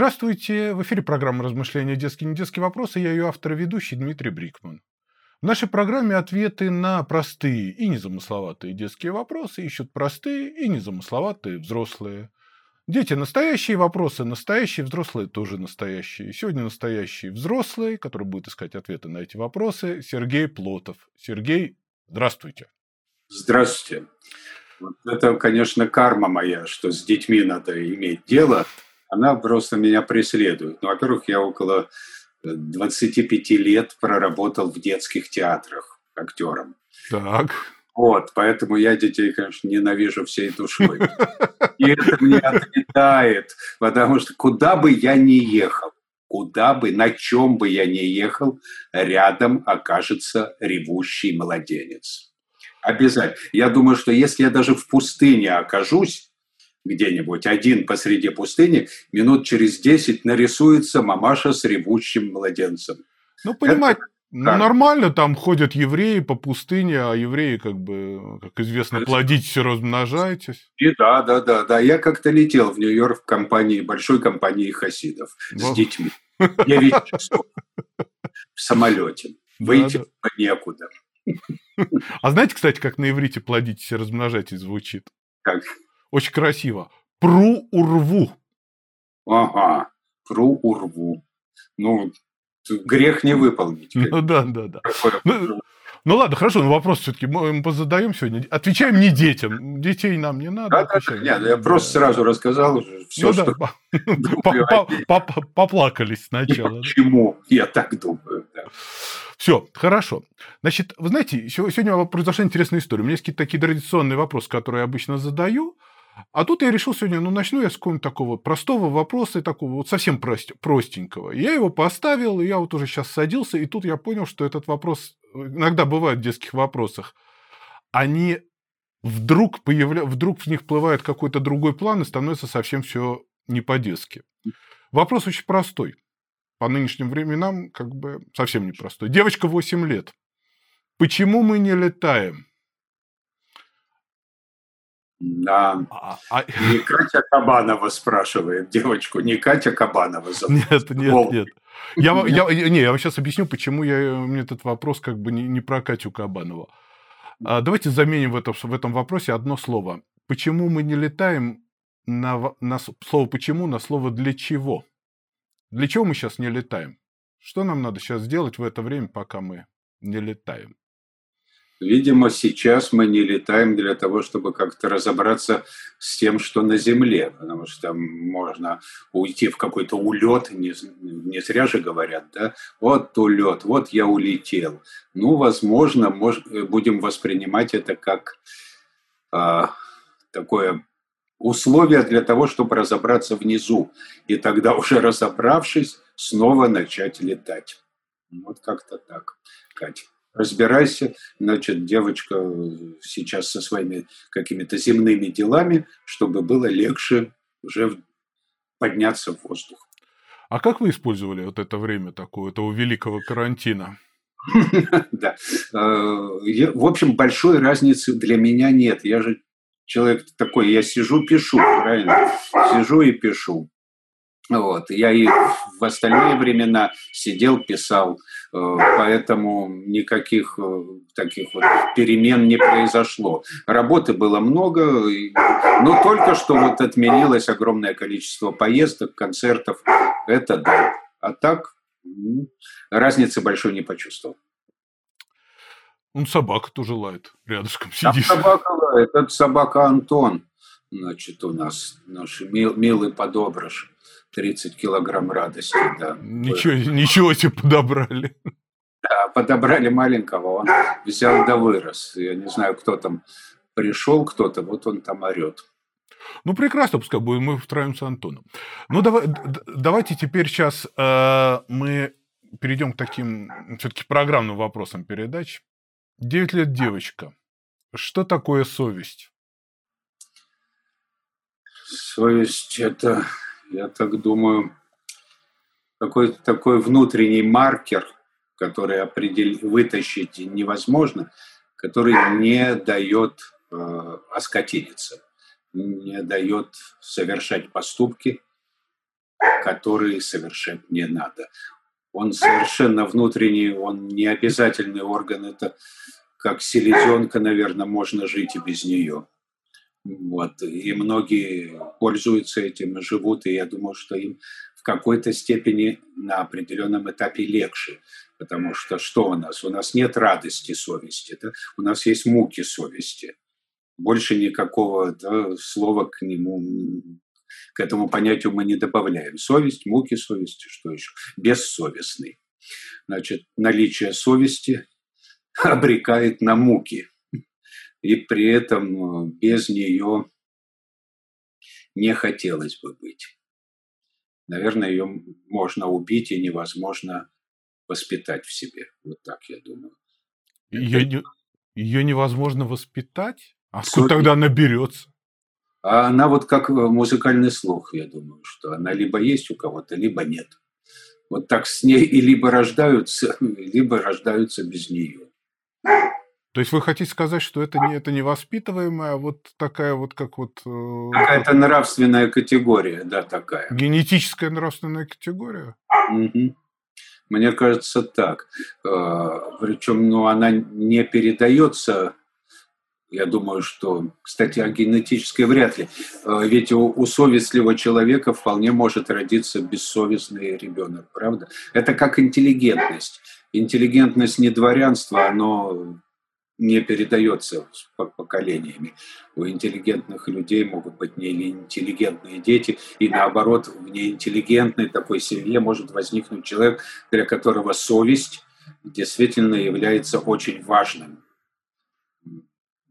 Здравствуйте! В эфире программа «Размышления. Детские и недетские вопросы». Я ее автор и ведущий Дмитрий Брикман. В нашей программе ответы на простые и незамысловатые детские вопросы ищут простые и незамысловатые взрослые. Дети – настоящие вопросы, настоящие взрослые тоже настоящие. Сегодня настоящий взрослый, который будет искать ответы на эти вопросы, Сергей Плотов. Сергей, здравствуйте. Здравствуйте. Вот это, конечно, карма моя, что с детьми надо иметь дело. Она просто меня преследует. Ну, во-первых, я около 25 лет проработал в детских театрах актером. Так. Вот, поэтому я детей, конечно, ненавижу всей душой. И это мне отлетает, потому что куда бы я ни ехал, куда бы, на чем бы я ни ехал, рядом окажется ревущий младенец. Обязательно. Я думаю, что если я даже в пустыне окажусь, где-нибудь один посреди пустыни, минут через десять нарисуется мамаша с ревущим младенцем. Ну, понимать, Это, ну, нормально, там ходят евреи по пустыне, а евреи, как бы, как известно, плодитесь и размножайтесь. И да, да, да, да. Я как-то летел в Нью-Йорк в компании, большой компании хасидов с детьми. 9 часов в самолете. Выйти да, да. некуда. А знаете, кстати, как на иврите плодитесь и размножайтесь звучит? Как? Очень красиво. Пру урву. Ага, пру урву. Ну, грех не выполнить. Ну да, да, да. Ну, ну ладно, хорошо, но вопрос все-таки мы задаем сегодня. Отвечаем не детям. Детей нам не надо. Да, да, нет, я просто сразу рассказал все, ну, что... Да. Поплакались сначала. Почему? Я так думаю. Да. Все, хорошо. Значит, вы знаете, сегодня произошла интересная история. У меня есть какие-то такие традиционные вопросы, которые я обычно задаю. А тут я решил сегодня, ну, начну я с какого-нибудь такого простого вопроса, такого вот совсем прост, простенького. Я его поставил, и я вот уже сейчас садился, и тут я понял, что этот вопрос, иногда бывает в детских вопросах, они вдруг, появля... вдруг в них плывает какой-то другой план, и становится совсем все не по-детски. Вопрос очень простой. По нынешним временам как бы совсем непростой. Девочка 8 лет. Почему мы не летаем? Да. А, а... Не Катя Кабанова спрашивает девочку, не Катя Кабанова зовут. Нет, нет, Вол. нет. Я, я, не, я вам сейчас объясню, почему я, мне этот вопрос как бы не, не про Катю Кабанову. А, давайте заменим в этом, в этом вопросе одно слово. Почему мы не летаем на, на слово «почему» на слово «для чего»? Для чего мы сейчас не летаем? Что нам надо сейчас сделать в это время, пока мы не летаем? Видимо, сейчас мы не летаем для того, чтобы как-то разобраться с тем, что на Земле, потому что там можно уйти в какой-то улет, не, не зря же говорят, да, вот улет, вот я улетел. Ну, возможно, мож, будем воспринимать это как а, такое условие для того, чтобы разобраться внизу, и тогда уже разобравшись, снова начать летать. Вот как-то так, Катя разбирайся, значит, девочка сейчас со своими какими-то земными делами, чтобы было легче уже подняться в воздух. А как вы использовали вот это время такое, этого великого карантина? Да. Э, в общем, большой разницы для меня нет. Я же человек такой, я сижу, пишу, правильно? Сижу и пишу. Вот. Я и в остальные времена сидел, писал, э, поэтому никаких э, таких вот перемен не произошло. Работы было много, но только что вот отменилось огромное количество поездок, концертов. Это да. А так разницы большой не почувствовал. Он собака тоже лает, рядышком сидишь. Там собака лает, это собака Антон, значит, у нас, наш мил, милый подобрыш. 30 килограмм радости, да. Ничего, ничего себе подобрали. Да, подобрали маленького, он взял да вырос. Я не знаю, кто там пришел, кто-то, вот он там орет. Ну, прекрасно, пускай будем мы втроем с Антоном. Ну, давай, давайте теперь сейчас э, мы перейдем к таким все-таки программным вопросам передач. Девять лет девочка. Что такое совесть? Совесть – это я так думаю, какой-то такой внутренний маркер, который определ... вытащить невозможно, который не дает э, оскотиниться, не дает совершать поступки, который совершать не надо. Он совершенно внутренний, он не обязательный орган, это как селезенка, наверное, можно жить и без нее. Вот. И многие пользуются этим и живут, и я думаю, что им в какой-то степени на определенном этапе легче. Потому что что у нас? У нас нет радости совести, да? у нас есть муки совести. Больше никакого да, слова к нему, к этому понятию мы не добавляем. Совесть, муки совести, что еще? Бессовестный. Значит, наличие совести обрекает на муки. И при этом э, без нее не хотелось бы быть. Наверное, ее можно убить и невозможно воспитать в себе. Вот так я думаю. Ее, не, ее невозможно воспитать? А откуда тогда она берется? А она вот как э, музыкальный слух, я думаю, что она либо есть у кого-то, либо нет. Вот так с ней и либо рождаются, либо рождаются без нее. То есть вы хотите сказать, что это не это не воспитываемая, а вот такая вот как вот э, какая-то нравственная категория, да, такая. Генетическая нравственная категория. Угу. Мне кажется, так. Э, Причем, ну, она не передается. Я думаю, что, кстати, о генетической вряд ли. Э, ведь у, у совестливого человека вполне может родиться бессовестный ребенок, правда? Это как интеллигентность. Интеллигентность не дворянство, оно не передается поколениями. У интеллигентных людей могут быть неинтеллигентные дети, и наоборот, в неинтеллигентной такой семье может возникнуть человек, для которого совесть действительно является очень важным.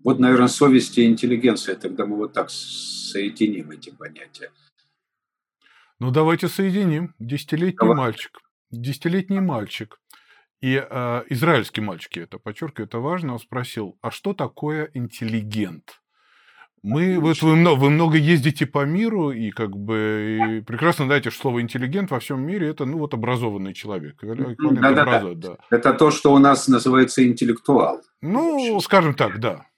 Вот, наверное, совесть и интеллигенция, тогда мы вот так соединим эти понятия. Ну, давайте соединим. Десятилетний Давай. мальчик. Десятилетний мальчик и э, израильский мальчик, я это подчеркиваю, это важно, он спросил, а что такое интеллигент? Мы, вот вы, вы много ездите по миру, и как бы и прекрасно знаете, что слово интеллигент во всем мире это ну вот образованный человек. Да, да, да. да. Это то, что у нас называется интеллектуал. Ну, скажем так, да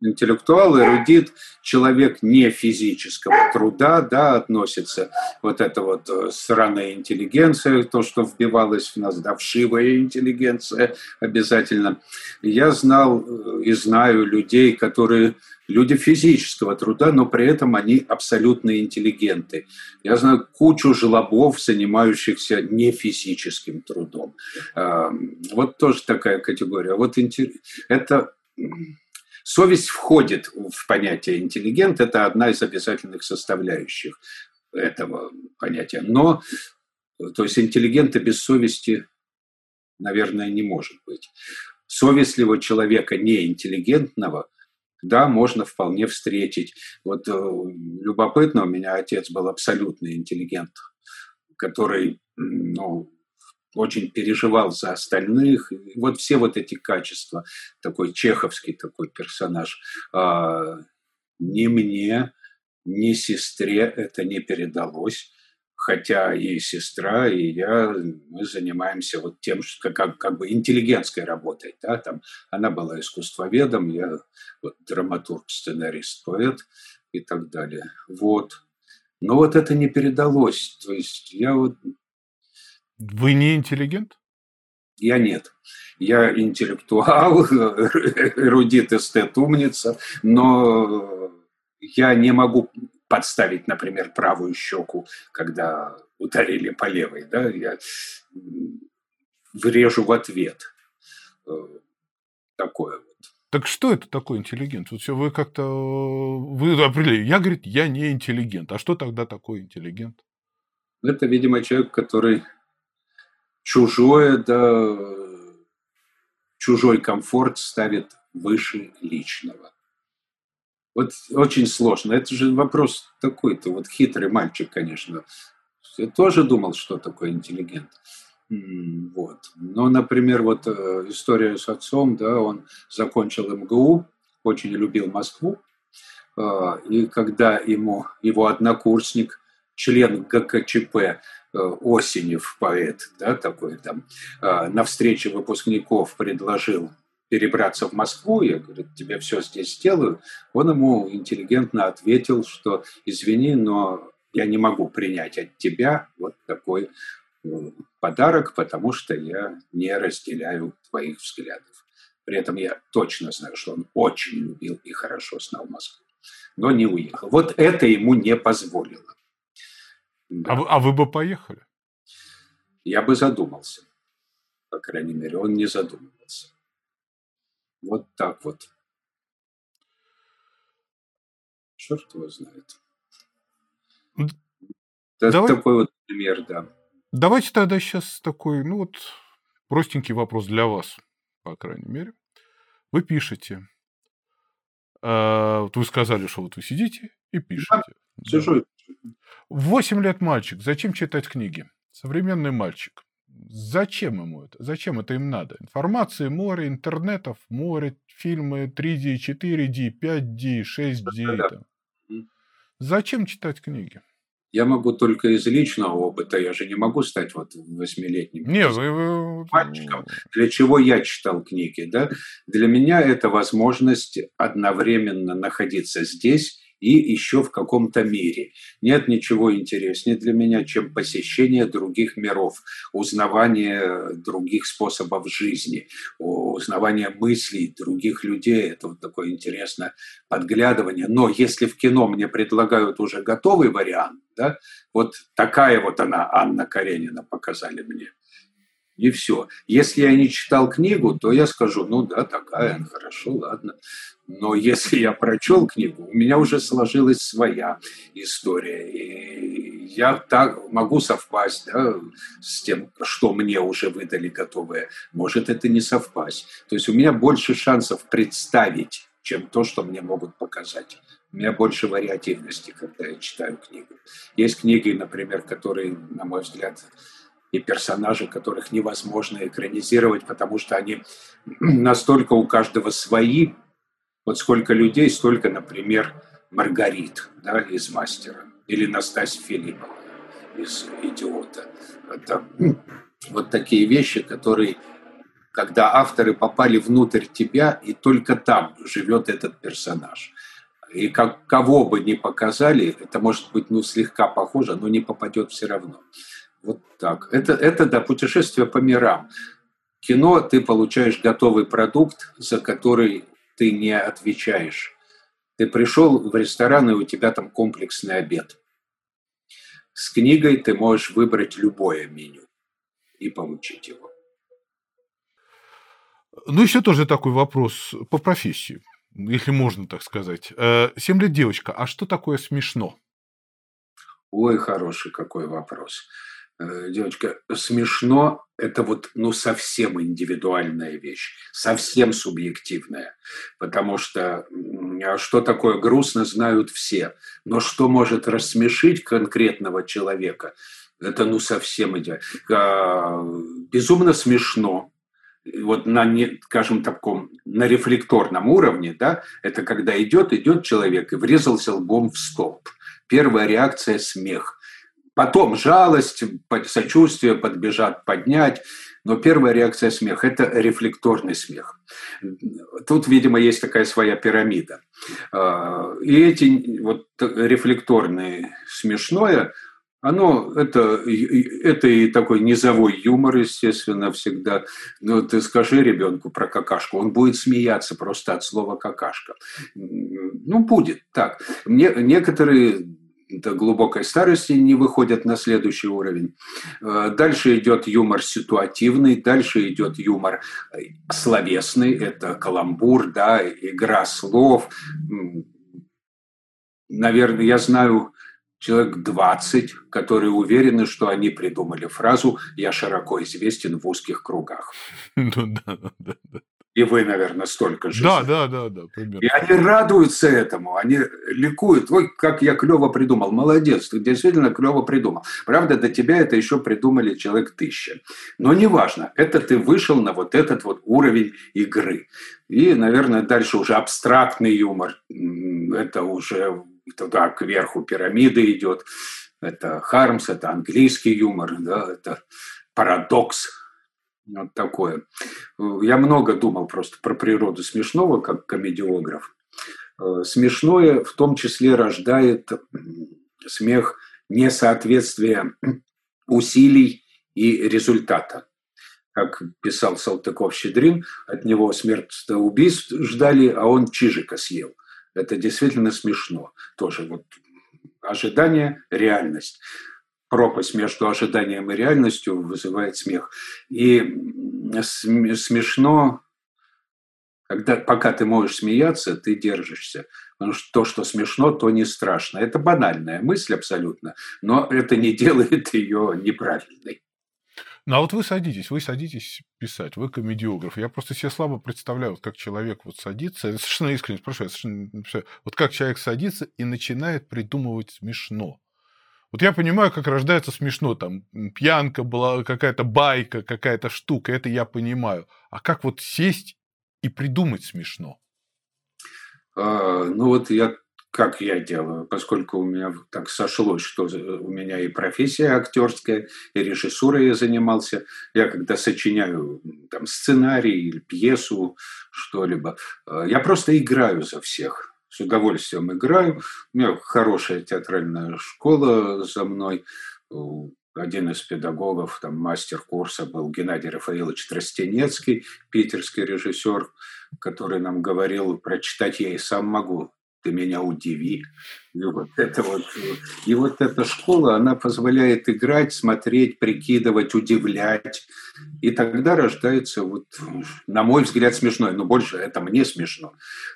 интеллектуал, эрудит, человек не физического труда, да, относится вот эта вот э, сраная интеллигенция, то, что вбивалось в нас, да, вшивая интеллигенция обязательно. Я знал э, и знаю людей, которые люди физического труда, но при этом они абсолютно интеллигенты. Я знаю кучу жлобов, занимающихся не физическим трудом. Вот тоже такая категория. Вот это Совесть входит в понятие интеллигент, это одна из обязательных составляющих этого понятия. Но, то есть интеллигента без совести, наверное, не может быть. Совестливого человека, неинтеллигентного, да, можно вполне встретить. Вот э, любопытно, у меня отец был абсолютный интеллигент, который, ну, очень переживал за остальных. Вот все вот эти качества, такой чеховский такой персонаж, а, ни мне, ни сестре это не передалось. Хотя и сестра, и я, мы занимаемся вот тем, что как, как бы интеллигентской работой. Да? Там, она была искусствоведом, я вот, драматург, сценарист, поэт и так далее. Вот. Но вот это не передалось. То есть я вот вы не интеллигент? Я нет. Я интеллектуал, эрудит, эстет, умница, но я не могу подставить, например, правую щеку, когда ударили по левой. Да? Я врежу в ответ. Э, такое вот. Так что это такое интеллигент? Вот все вы как-то вы определили. Я, говорит, я не интеллигент. А что тогда такое интеллигент? Это, видимо, человек, который чужое, да, чужой комфорт ставит выше личного. Вот очень сложно. Это же вопрос такой-то, вот хитрый мальчик, конечно. Я тоже думал, что такое интеллигент. Вот. Но, например, вот э, история с отцом, да, он закончил МГУ, очень любил Москву, а, и когда ему его однокурсник, член ГКЧП, Э, Осенев, поэт, да, такой там, э, на встрече выпускников предложил перебраться в Москву, я говорю, тебе все здесь сделаю. Он ему интеллигентно ответил, что извини, но я не могу принять от тебя вот такой э, подарок, потому что я не разделяю твоих взглядов. При этом я точно знаю, что он очень любил и хорошо знал Москву, но не уехал. Вот это ему не позволило. Да. А, вы, а вы бы поехали? Я бы задумался. По крайней мере, он не задумывался. Вот так вот. Черт его знает. Это Давай... такой вот пример, да. Давайте тогда сейчас такой, ну вот, простенький вопрос для вас, по крайней мере. Вы пишете. А, вот вы сказали, что вот вы сидите и пишете. Да, сижу. Восемь лет мальчик. Зачем читать книги? Современный мальчик. Зачем ему это? Зачем это им надо? Информации море, интернетов море, фильмы 3D, 4D, 5D, 6D. Да, да. Зачем читать книги? Я могу только из личного опыта, я же не могу стать вот восьмилетним не, вы, вы... мальчиком. Для чего я читал книги? Да? Для меня это возможность одновременно находиться здесь и еще в каком-то мире. Нет ничего интереснее для меня, чем посещение других миров, узнавание других способов жизни, узнавание мыслей других людей. Это вот такое интересное подглядывание. Но если в кино мне предлагают уже готовый вариант, да, вот такая вот она, Анна Каренина, показали мне – и все. Если я не читал книгу, то я скажу, ну да, такая, хорошо, ладно. Но если я прочел книгу, у меня уже сложилась своя история. И я так могу совпасть да, с тем, что мне уже выдали готовое. Может это не совпасть. То есть у меня больше шансов представить, чем то, что мне могут показать. У меня больше вариативности, когда я читаю книгу. Есть книги, например, которые, на мой взгляд, и персонажи, которых невозможно экранизировать, потому что они настолько у каждого свои. Вот сколько людей, столько, например, Маргарит да, из «Мастера» или Настасья Филиппова из «Идиота». Это вот такие вещи, которые, когда авторы попали внутрь тебя, и только там живет этот персонаж. И как, кого бы ни показали, это может быть ну, слегка похоже, но не попадет все равно. Вот так. Это, это да, путешествие по мирам. Кино ты получаешь готовый продукт, за который ты не отвечаешь. Ты пришел в ресторан, и у тебя там комплексный обед. С книгой ты можешь выбрать любое меню и получить его. Ну, еще тоже такой вопрос по профессии, если можно так сказать. Э, семь лет девочка, а что такое смешно? Ой, хороший какой вопрос. Э, девочка, смешно – это вот ну совсем индивидуальная вещь, совсем субъективная, потому что а что такое грустно знают все, но что может рассмешить конкретного человека, это ну совсем идеально. Безумно смешно, вот на, скажем, таком, на рефлекторном уровне, да, это когда идет, идет человек и врезался лбом в столб. Первая реакция – смех. Потом жалость, сочувствие подбежат поднять. Но первая реакция смех – это рефлекторный смех. Тут, видимо, есть такая своя пирамида. А, и эти вот рефлекторные смешное, оно это, это и такой низовой юмор, естественно, всегда. Но ты скажи ребенку про какашку, он будет смеяться просто от слова какашка. Ну, будет так. Некоторые до глубокой старости не выходят на следующий уровень. Э, дальше идет юмор ситуативный, дальше идет юмор э, словесный, это каламбур, да, игра слов. Наверное, я знаю человек 20, которые уверены, что они придумали фразу «я широко известен в узких кругах». Ну да, да, да. И вы, наверное, столько же. Да, да, да, да. Примерно. И они радуются этому, они ликуют. Ой, как я клево придумал. Молодец, ты действительно клево придумал. Правда, до тебя это еще придумали человек тысяча. Но неважно, это ты вышел на вот этот вот уровень игры. И, наверное, дальше уже абстрактный юмор. Это уже туда кверху пирамиды идет. Это Хармс, это английский юмор, да, это парадокс вот такое. Я много думал просто про природу смешного, как комедиограф. Э, смешное в том числе рождает смех несоответствие усилий и результата. Как писал Салтыков-Щедрин, от него смерть убийств ждали, а он чижика съел. Это действительно смешно. Тоже вот ожидание, реальность. Пропасть между ожиданием и реальностью вызывает смех. И смешно, когда, пока ты можешь смеяться, ты держишься. Потому что то, что смешно, то не страшно. Это банальная мысль абсолютно, но это не делает ее неправильной. Ну а вот вы садитесь, вы садитесь писать, вы комедиограф. Я просто себе слабо представляю, вот как человек вот садится, я совершенно искренне спрашиваю, совершенно, вот как человек садится и начинает придумывать смешно. Вот я понимаю, как рождается смешно, там, пьянка была, какая-то байка, какая-то штука, это я понимаю. А как вот сесть и придумать смешно? А, ну вот я как я делаю, поскольку у меня так сошлось, что у меня и профессия актерская, и режиссурой я занимался. Я когда сочиняю там, сценарий или пьесу, что-либо, а, я просто играю за всех. С удовольствием играю. У меня хорошая театральная школа за мной. Один из педагогов, там, мастер курса был Геннадий Рафаилович Тростенецкий, питерский режиссер, который нам говорил, прочитать я и сам могу ты меня удиви. И вот, это вот, и вот эта школа, она позволяет играть, смотреть, прикидывать, удивлять. И тогда рождается, вот, на мой взгляд, смешной, но больше это мне смешно.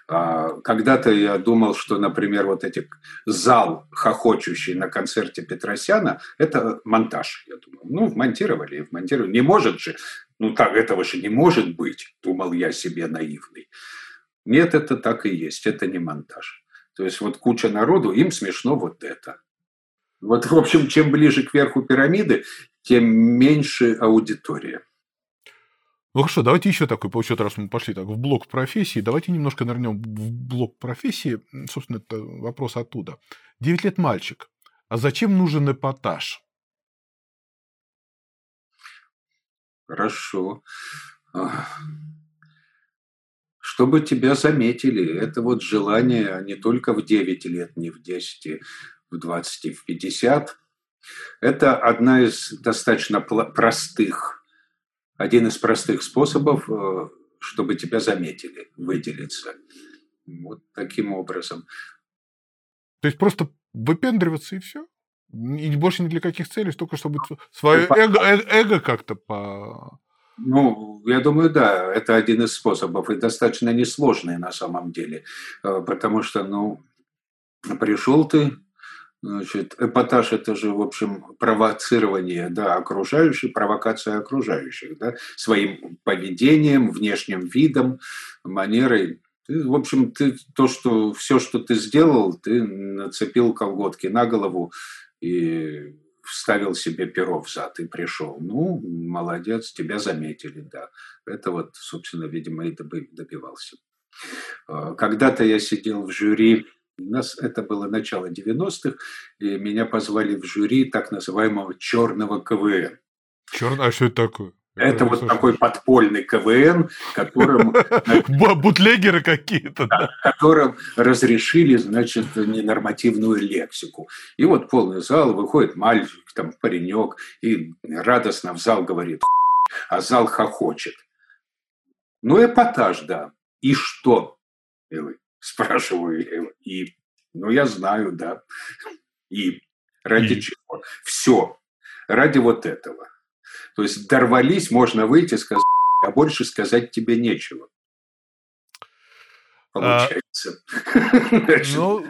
А, когда-то я думал, что, например, вот эти зал хохочущий на концерте Петросяна, это монтаж. Я думал, ну, вмонтировали, вмонтировали. Не может же, ну так, этого же не может быть, думал я себе наивный. Нет, это так и есть, это не монтаж. То есть вот куча народу, им смешно вот это. Вот, в общем, чем ближе к верху пирамиды, тем меньше аудитория. Ну хорошо, давайте еще такой, получается, раз мы пошли так в блок профессии, давайте немножко нырнем в блок профессии. Собственно, это вопрос оттуда. Девять лет мальчик. А зачем нужен эпатаж? Хорошо чтобы тебя заметили. Это вот желание не только в 9 лет, не в 10, в 20, в 50. Это одна из достаточно простых, один из простых способов, э, чтобы тебя заметили, выделиться. Вот таким образом. То есть просто выпендриваться и все? И больше ни для каких целей, только чтобы свое эго, э, эго как-то по ну, я думаю, да, это один из способов, и достаточно несложный на самом деле, э, потому что, ну, пришел ты, значит, эпатаж – это же, в общем, провоцирование, да, окружающих, провокация окружающих, да, своим поведением, внешним видом, манерой. Ты, в общем, ты то, что все, что ты сделал, ты нацепил колготки на голову и вставил себе перо в зад и пришел. Ну, молодец, тебя заметили, да. Это вот, собственно, видимо, и добивался. А, когда-то я сидел в жюри, у нас это было начало 90-х, и меня позвали в жюри так называемого черного КВН. Черный, а что это такое? Это вот такой подпольный КВН, которым... Бутлегеры какие-то. Которым разрешили, значит, ненормативную лексику. И вот полный зал, выходит мальчик, там, паренек, и радостно в зал говорит, а зал хохочет. Ну, эпатаж, да. И что? Спрашиваю его. И, ну, я знаю, да. И ради и... чего? Все. Ради вот этого. То есть дорвались, можно выйти, сказать, а больше сказать тебе нечего. Получается. А, ну...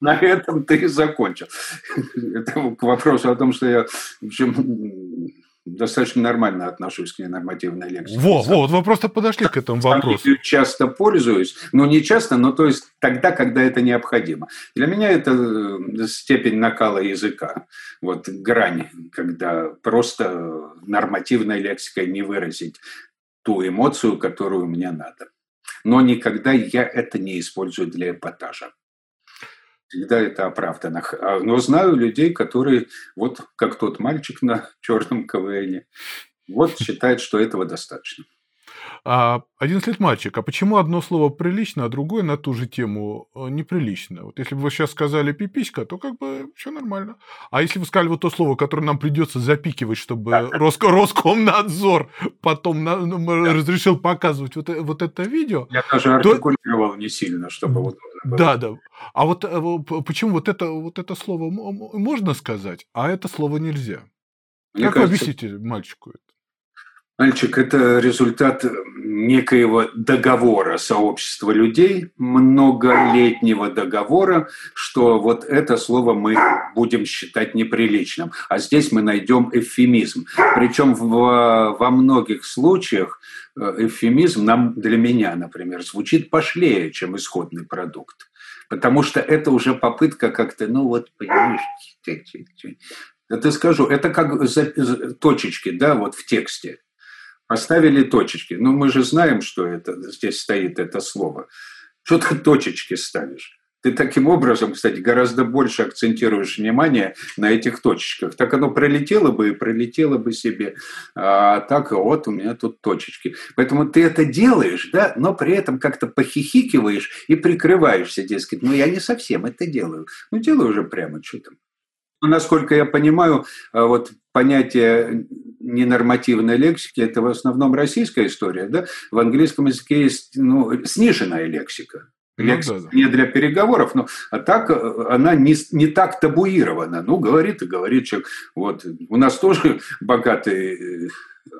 На этом ты и закончил. Это к вопросу о том, что я, в общем, достаточно нормально отношусь к ненормативной лексике. Во, во, вот вы просто подошли к этому вопросу. Часто пользуюсь, но не часто, но то есть тогда, когда это необходимо. Для меня это э, степень накала языка, вот грань, когда просто нормативной лексикой не выразить ту эмоцию, которую мне надо. Но никогда я это не использую для эпатажа всегда это оправдано. А, но знаю людей, которые, вот как тот мальчик на черном КВН, вот считают, что этого достаточно. А, 11 лет мальчик. А почему одно слово прилично, а другое на ту же тему э, неприлично? Вот если бы вы сейчас сказали пиписька, то как бы все нормально. А если вы сказали вот то слово, которое нам придется запикивать, чтобы Роско, Роскомнадзор потом на, ну, разрешил показывать вот, э, вот это видео... Я даже артикулировал то... не сильно, чтобы вот Да, да. А вот э, почему вот это, вот это слово можно сказать, а это слово нельзя? Мне как кажется... вы объясните мальчику это? Мальчик – это результат некоего договора сообщества людей, многолетнего договора, что вот это слово мы будем считать неприличным. А здесь мы найдем эвфемизм. Причем в, во многих случаях э, эвфемизм нам, для меня, например, звучит пошлее, чем исходный продукт. Потому что это уже попытка как-то, ну вот, понимаешь, это скажу, это как точечки, да, вот в тексте. Поставили точечки. Ну, мы же знаем, что это, здесь стоит это слово. Что ты точечки ставишь? Ты таким образом, кстати, гораздо больше акцентируешь внимание на этих точечках. Так оно пролетело бы и пролетело бы себе. А так вот у меня тут точечки. Поэтому ты это делаешь, да, но при этом как-то похихикиваешь и прикрываешься, дескать, ну я не совсем это делаю. Ну делаю уже прямо, что там. Ну, насколько я понимаю, а вот понятие ненормативной лексики – это в основном российская история. Да? В английском языке есть ну, сниженная лексика. Ну лексика ну, да, да. не для переговоров, но а так э, она не, не так табуирована. Ну, говорит и говорит человек. Вот. У нас тоже богатый э,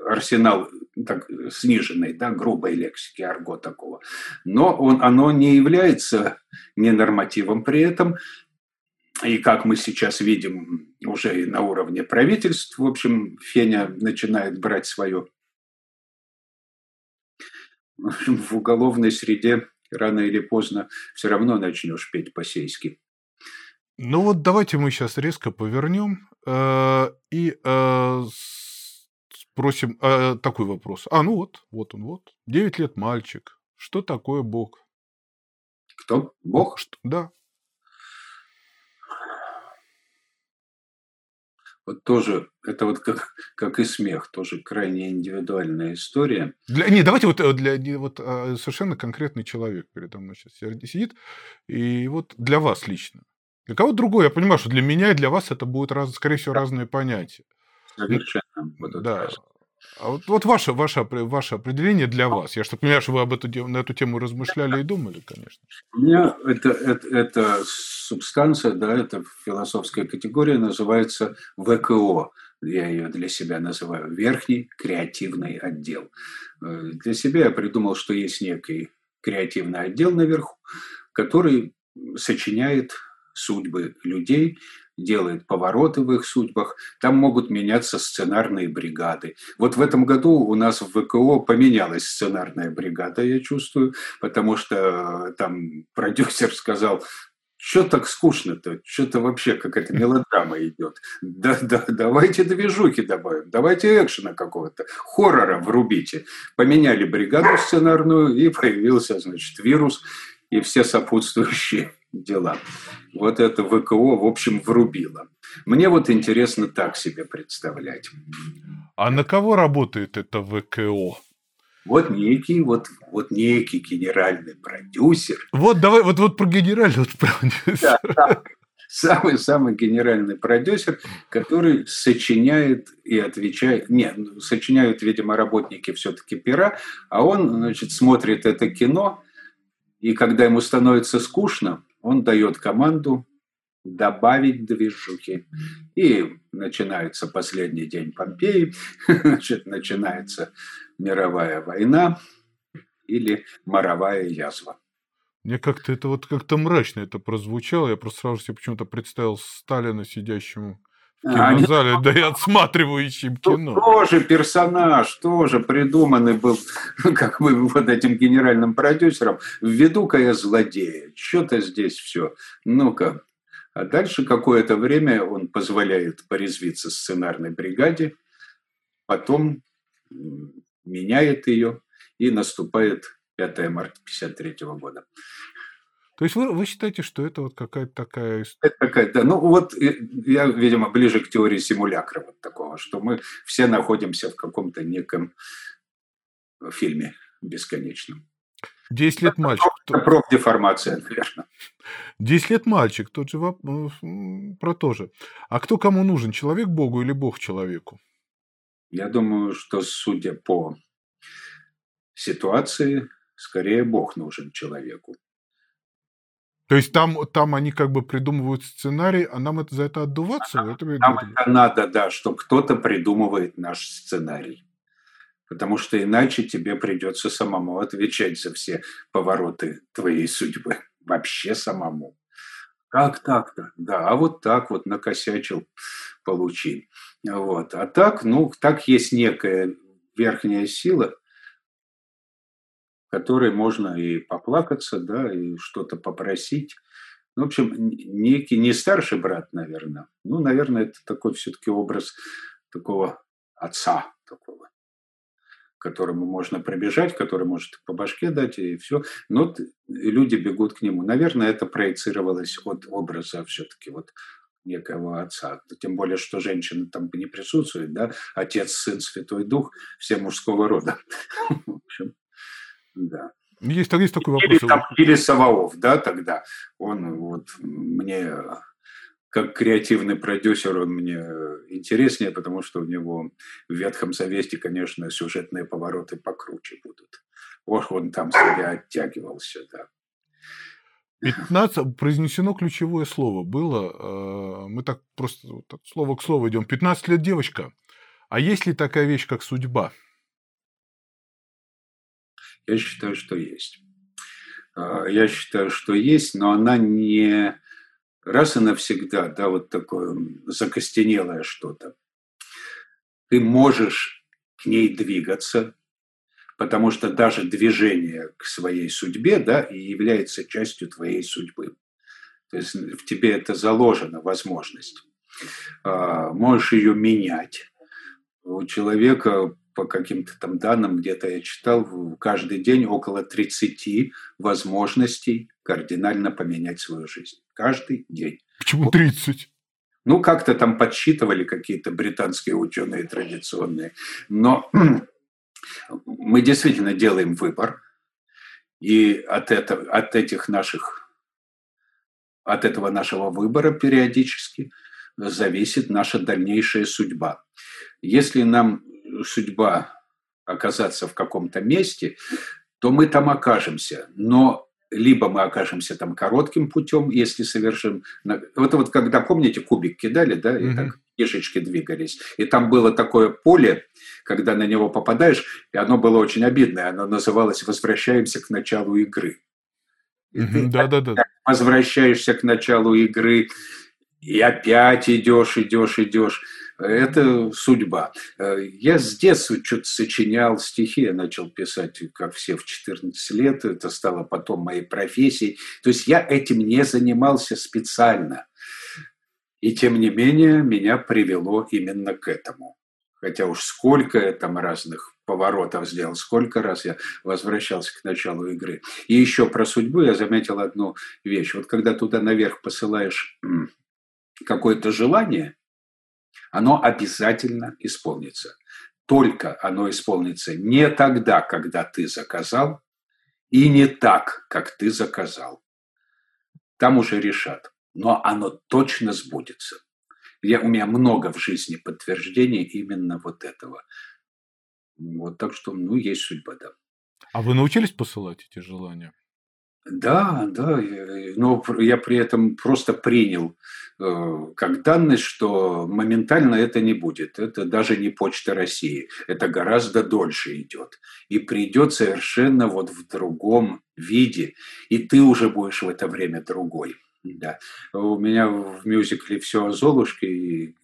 арсенал так, сниженной, да, грубой лексики, арго такого. Но он, оно не является ненормативом при этом. И как мы сейчас видим уже и на уровне правительств, в общем, Феня начинает брать свое. В, общем, в уголовной среде рано или поздно все равно начнешь петь по-сейски. Ну вот давайте мы сейчас резко повернем э, и э, спросим э, такой вопрос. А, ну вот, вот он, вот. Девять лет мальчик. Что такое Бог? Кто? Бог? Что, да. Вот тоже, это вот как, как и смех, тоже крайне индивидуальная история. Для, не, давайте вот, э, для, вот а, совершенно конкретный человек передо мной сейчас сидит, и вот для вас лично. Для кого другой, я понимаю, что для меня и для вас это будут, раз, скорее всего, разные понятия. Совершенно. Да. А вот, вот ваше, ваше, ваше определение для вас. Я что понимаю, что вы об эту, на эту тему размышляли и думали, конечно. У меня это, это, это субстанция, да, это философская категория, называется ВКО. Я ее для себя называю верхний креативный отдел. Э, для себя я придумал, что есть некий креативный отдел наверху, который сочиняет судьбы людей, делает повороты в их судьбах, там могут меняться сценарные бригады. Вот в этом году у нас в ВКО поменялась сценарная бригада, я чувствую, потому что э, там продюсер сказал, что так скучно-то? Что-то вообще какая-то мелодрама идет. Да, да, давайте движухи добавим, давайте экшена какого-то, хоррора врубите. Поменяли бригаду сценарную, и появился, значит, вирус и все сопутствующие дела. Вот это ВКО, в общем, врубило. Мне вот интересно так себе представлять. А на кого работает это ВКО? Вот некий, вот, вот некий генеральный продюсер. Вот давай, вот, вот про генерального продюсера. Да, самый-самый генеральный продюсер, который сочиняет и отвечает. Нет, сочиняют, видимо, работники все-таки пера, а он, значит, смотрит это кино, и когда ему становится скучно, он дает команду добавить движухи. И начинается последний день Помпеи, значит, начинается мировая война или моровая язва. Мне как-то это вот как-то мрачно это прозвучало. Я просто сразу себе почему-то представил Сталина, сидящему кинозале, а, да и отсматривающим кино. Тоже персонаж, тоже придуманный был, как бы вот этим генеральным продюсером. Введу-ка я злодея, что-то здесь все. Ну-ка. А дальше какое-то время он позволяет порезвиться сценарной бригаде, потом меняет ее, и наступает 5 марта 1953 года. То есть вы, вы считаете, что это вот какая-то такая... Это какая-то, ну вот я, видимо, ближе к теории симулякра вот такого, что мы все находимся в каком-то неком в фильме бесконечном. 10 лет мальчик. Это профдеформация, наверное. 10 лет мальчик, тот же воп- про то же. А кто кому нужен, человек Богу или Бог человеку? Я думаю, что судя по ситуации, скорее Бог нужен человеку. То есть там, там они как бы придумывают сценарий, а нам это, за это отдуваться? А, это нам это надо, да, что кто-то придумывает наш сценарий. Потому что иначе тебе придется самому отвечать за все повороты твоей судьбы. Вообще самому. Как так-то? Да, а вот так вот накосячил, получи. Вот. А так, ну, так есть некая верхняя сила, которой можно и поплакаться, да, и что-то попросить. Ну, в общем, некий, не старший брат, наверное. Ну, наверное, это такой все-таки образ такого отца такого, которому можно пробежать, который может по башке дать и все. Но люди бегут к нему. Наверное, это проецировалось от образа все-таки вот некого отца. Тем более, что женщина там не присутствует, да, отец, сын, святой дух, все мужского рода. В общем, да. Есть, есть такой вопрос. Или, там, или Саваоф, да, тогда. Он вот мне, как креативный продюсер, он мне интереснее, потому что у него в Ветхом Завете, конечно, сюжетные повороты покруче будут. Ох, он там себя оттягивался, да. 15, произнесено ключевое слово было, э, мы так просто так, слово к слову идем, 15 лет девочка. А есть ли такая вещь, как судьба? Я считаю, что есть. А, я считаю, что есть, но она не раз и навсегда, да, вот такое закостенелое что-то. Ты можешь к ней двигаться, потому что даже движение к своей судьбе, да, и является частью твоей судьбы. То есть в тебе это заложена возможность. А, можешь ее менять. У человека по каким-то там данным, где-то я читал, каждый день около 30 возможностей кардинально поменять свою жизнь. Каждый день. Почему 30? Ну, как-то там подсчитывали какие-то британские ученые традиционные. Но мы действительно делаем выбор. И от, этого, от этих наших, от этого нашего выбора периодически зависит наша дальнейшая судьба. Если нам судьба оказаться в каком-то месте, то мы там окажемся. Но либо мы окажемся там коротким путем, если совершим... Вот, вот когда, помните, кубик кидали, да, и mm-hmm. так кишечки двигались. И там было такое поле, когда на него попадаешь, и оно было очень обидное. Оно называлось «Возвращаемся к началу игры». Да, да, да. Возвращаешься к началу игры, и опять идешь, идешь, идешь. Это судьба. Я с детства что-то сочинял стихи, я начал писать, как все, в 14 лет. Это стало потом моей профессией. То есть я этим не занимался специально. И тем не менее меня привело именно к этому. Хотя уж сколько я там разных поворотов сделал, сколько раз я возвращался к началу игры. И еще про судьбу я заметил одну вещь. Вот когда туда наверх посылаешь какое-то желание, оно обязательно исполнится. Только оно исполнится не тогда, когда ты заказал, и не так, как ты заказал. Там уже решат. Но оно точно сбудется. Я, у меня много в жизни подтверждений именно вот этого. Вот так что, ну, есть судьба, да. А вы научились посылать эти желания? Да, да, но я при этом просто принял э, как данность, что моментально это не будет. Это даже не Почта России. Это гораздо дольше идет. И придет совершенно вот в другом виде. И ты уже будешь в это время другой. Да. У меня в мюзикле «Все о Золушке» и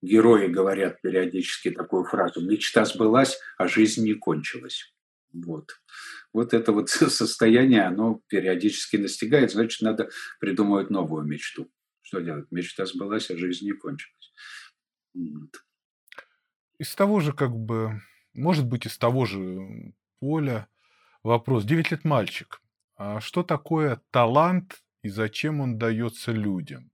герои говорят периодически такую фразу «Мечта сбылась, а жизнь не кончилась». Вот вот это вот состояние, оно периодически настигает, значит, надо придумывать новую мечту. Что делать? Мечта сбылась, а жизнь не кончилась. Из того же, как бы, может быть, из того же поля вопрос. 9 лет мальчик. А что такое талант и зачем он дается людям?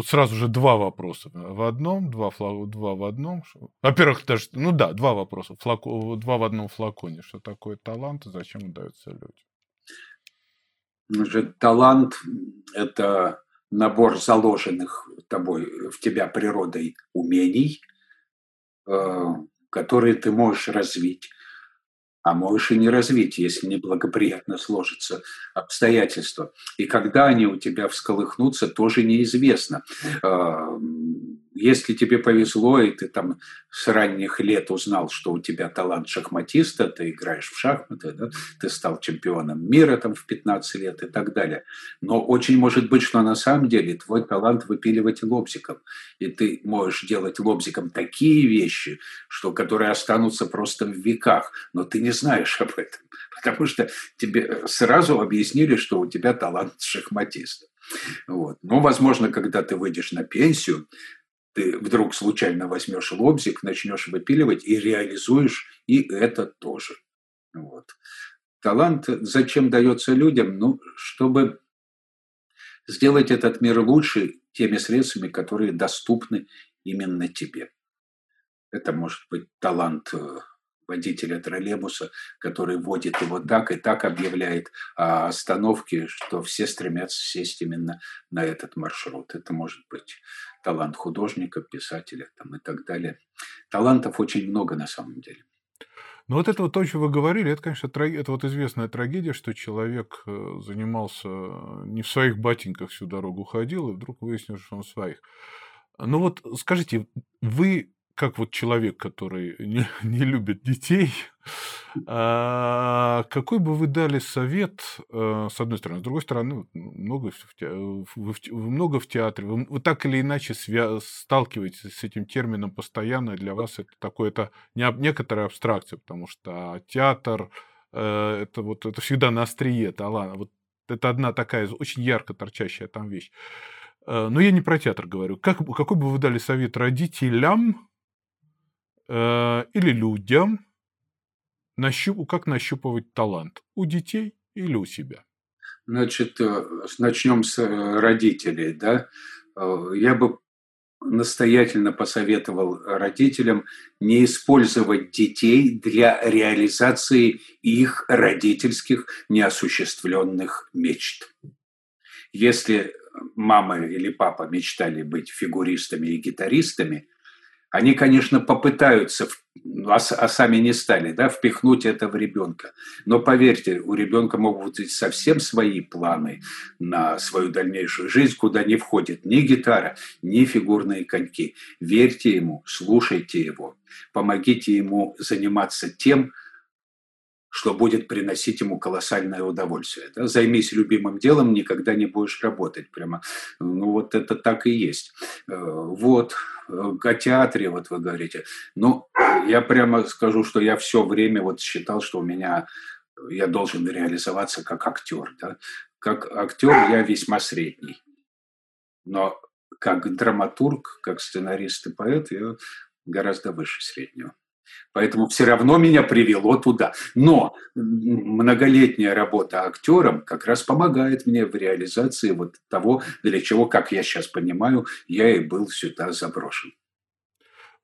Тут сразу же два вопроса в одном, два, фла... два в одном. Во-первых, даже, ну да, два вопроса. Флако... Два в одном флаконе. Что такое талант и зачем дается людям? Же талант – это набор заложенных тобой, в тебя природой умений, э, которые ты можешь развить а можешь и не развить, если неблагоприятно сложатся обстоятельства. И когда они у тебя всколыхнутся, тоже неизвестно. Если тебе повезло, и ты там с ранних лет узнал, что у тебя талант шахматиста, ты играешь в шахматы, да, ты стал чемпионом мира там в 15 лет и так далее. Но очень может быть, что на самом деле твой талант выпиливать лобзиком. И ты можешь делать лобзиком такие вещи, что, которые останутся просто в веках. Но ты не знаешь об этом, потому что тебе сразу объяснили, что у тебя талант шахматиста. Вот. Но, возможно, когда ты выйдешь на пенсию, ты вдруг случайно возьмешь лобзик, начнешь выпиливать и реализуешь и это тоже. Вот. Талант зачем дается людям? Ну, чтобы сделать этот мир лучше теми средствами, которые доступны именно тебе. Это может быть талант э, водителя троллейбуса, который водит его так и так объявляет о остановке, что все стремятся сесть именно на этот маршрут. Это может быть талант художника, писателя там, и так далее. Талантов очень много на самом деле. Ну вот это вот то, что вы говорили, это, конечно, траг... это вот известная трагедия, что человек э, занимался э, не в своих батеньках всю дорогу ходил, и вдруг выяснилось, что он в своих. Ну вот скажите, вы как вот человек, который не, не любит детей, а, какой бы вы дали совет, а, с одной стороны, с другой стороны, много в, те, вы, вы много в театре, вы, вы так или иначе свя- сталкиваетесь с этим термином постоянно, для вас это такое, это не, некоторая абстракция, потому что театр, э, это вот это всегда на острие таланта, вот это одна такая очень ярко торчащая там вещь. Э, но я не про театр говорю. Как, какой бы вы дали совет родителям, Э, или людям, нащуп, как нащупывать талант у детей или у себя? Значит, э, начнем с э, родителей. Да? Я бы настоятельно посоветовал родителям не использовать детей для реализации их родительских неосуществленных мечт. Если мама или папа мечтали быть фигуристами и гитаристами – они, конечно, попытаются, а, а сами не стали, да, впихнуть это в ребенка. Но поверьте, у ребенка могут быть совсем свои планы на свою дальнейшую жизнь, куда не входит ни гитара, ни фигурные коньки. Верьте ему, слушайте его, помогите ему заниматься тем, что будет приносить ему колоссальное удовольствие. Да? Займись любимым делом, никогда не будешь работать. Прямо, ну вот это так и есть. Э, вот, э, о театре, вот вы говорите. Ну, я прямо скажу, что я все время вот считал, что у меня, я должен реализоваться как актер. Да? Как актер я весьма средний. Но как драматург, как сценарист и поэт я гораздо выше среднего. Поэтому все равно меня привело туда. Но многолетняя работа актером как раз помогает мне в реализации вот того, для чего, как я сейчас понимаю, я и был сюда заброшен.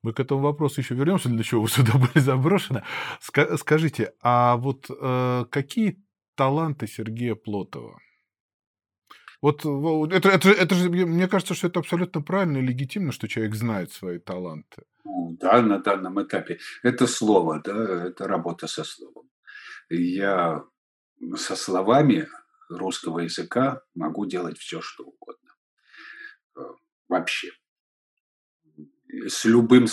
Мы к этому вопросу еще вернемся, для чего вы сюда были заброшены. Скажите, а вот э, какие таланты Сергея Плотова? Вот это, это, это же, мне кажется, что это абсолютно правильно и легитимно, что человек знает свои таланты. Ну, да, на данном этапе. Это слово, да, это работа со словом. Я со словами русского языка могу делать все, что угодно. Э, вообще. С любым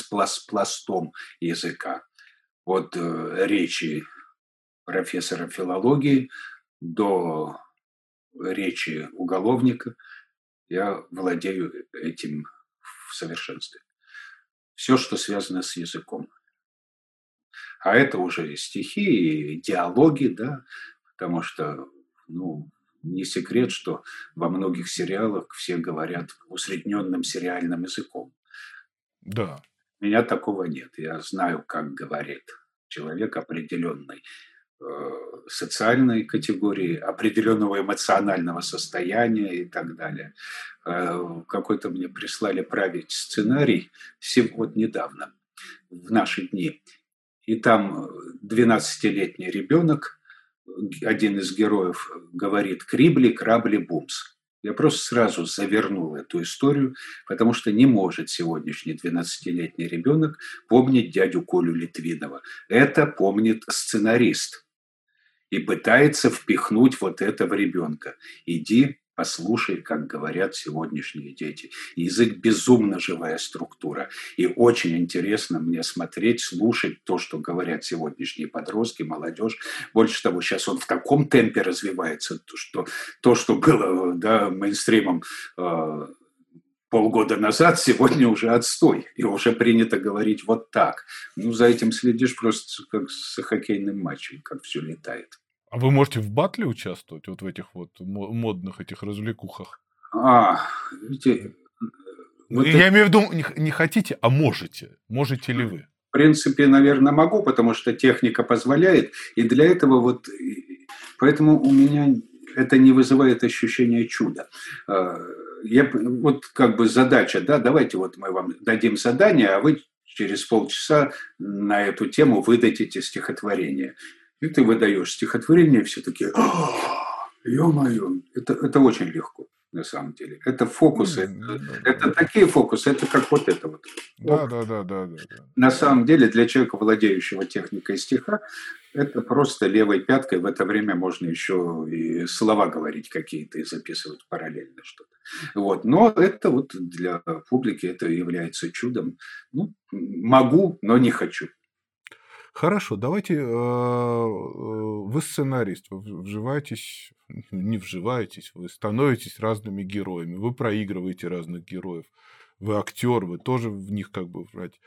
пластом языка. От э, речи профессора филологии до речи уголовника, я владею этим в совершенстве. Все, что связано с языком. А это уже стихи, диалоги, да, потому что, ну, не секрет, что во многих сериалах все говорят усредненным сериальным языком. Да. У меня такого нет. Я знаю, как говорит человек определенный. Социальной категории, определенного эмоционального состояния и так далее. Какой-то мне прислали править сценарий вот недавно, в наши дни. И там 12-летний ребенок, один из героев говорит «крибли, крабли, бумс». Я просто сразу завернул эту историю, потому что не может сегодняшний 12-летний ребенок помнить дядю Колю Литвинова. Это помнит сценарист и пытается впихнуть вот это в ребенка. Иди Послушай, как говорят сегодняшние дети. Язык безумно живая структура. И очень интересно мне смотреть, слушать то, что говорят сегодняшние подростки, молодежь. Больше того, сейчас он в таком темпе развивается, что то, что было да, мейнстримом э, полгода назад, сегодня уже отстой. И уже принято говорить вот так. Ну, за этим следишь просто как с хоккейным матчем, как все летает. А вы можете в батле участвовать, вот в этих вот модных этих развлекухах? А, видите... Ну, вот Я это... имею в виду, не, не хотите, а можете. Можете ли вы? В принципе, наверное, могу, потому что техника позволяет. И для этого вот... Поэтому у меня это не вызывает ощущения чуда. А, я, вот как бы задача, да, давайте вот мы вам дадим задание, а вы через полчаса на эту тему выдадите стихотворение. И ты выдаешь стихотворение, все такие, ё-моё, это, это очень легко на самом деле. Это фокусы, это, это такие фокусы, это как вот это вот. Да, да, да, да, да. На самом деле для человека, владеющего техникой стиха, это просто левой пяткой. В это время можно еще и слова говорить какие-то и записывать параллельно что-то. Вот. Но это вот для публики это является чудом. Ну, могу, но не хочу. Хорошо, давайте, э, э, вы сценарист, вы вживаетесь, не вживаетесь, вы становитесь разными героями, вы проигрываете разных героев, вы актер, вы тоже в них как бы врать.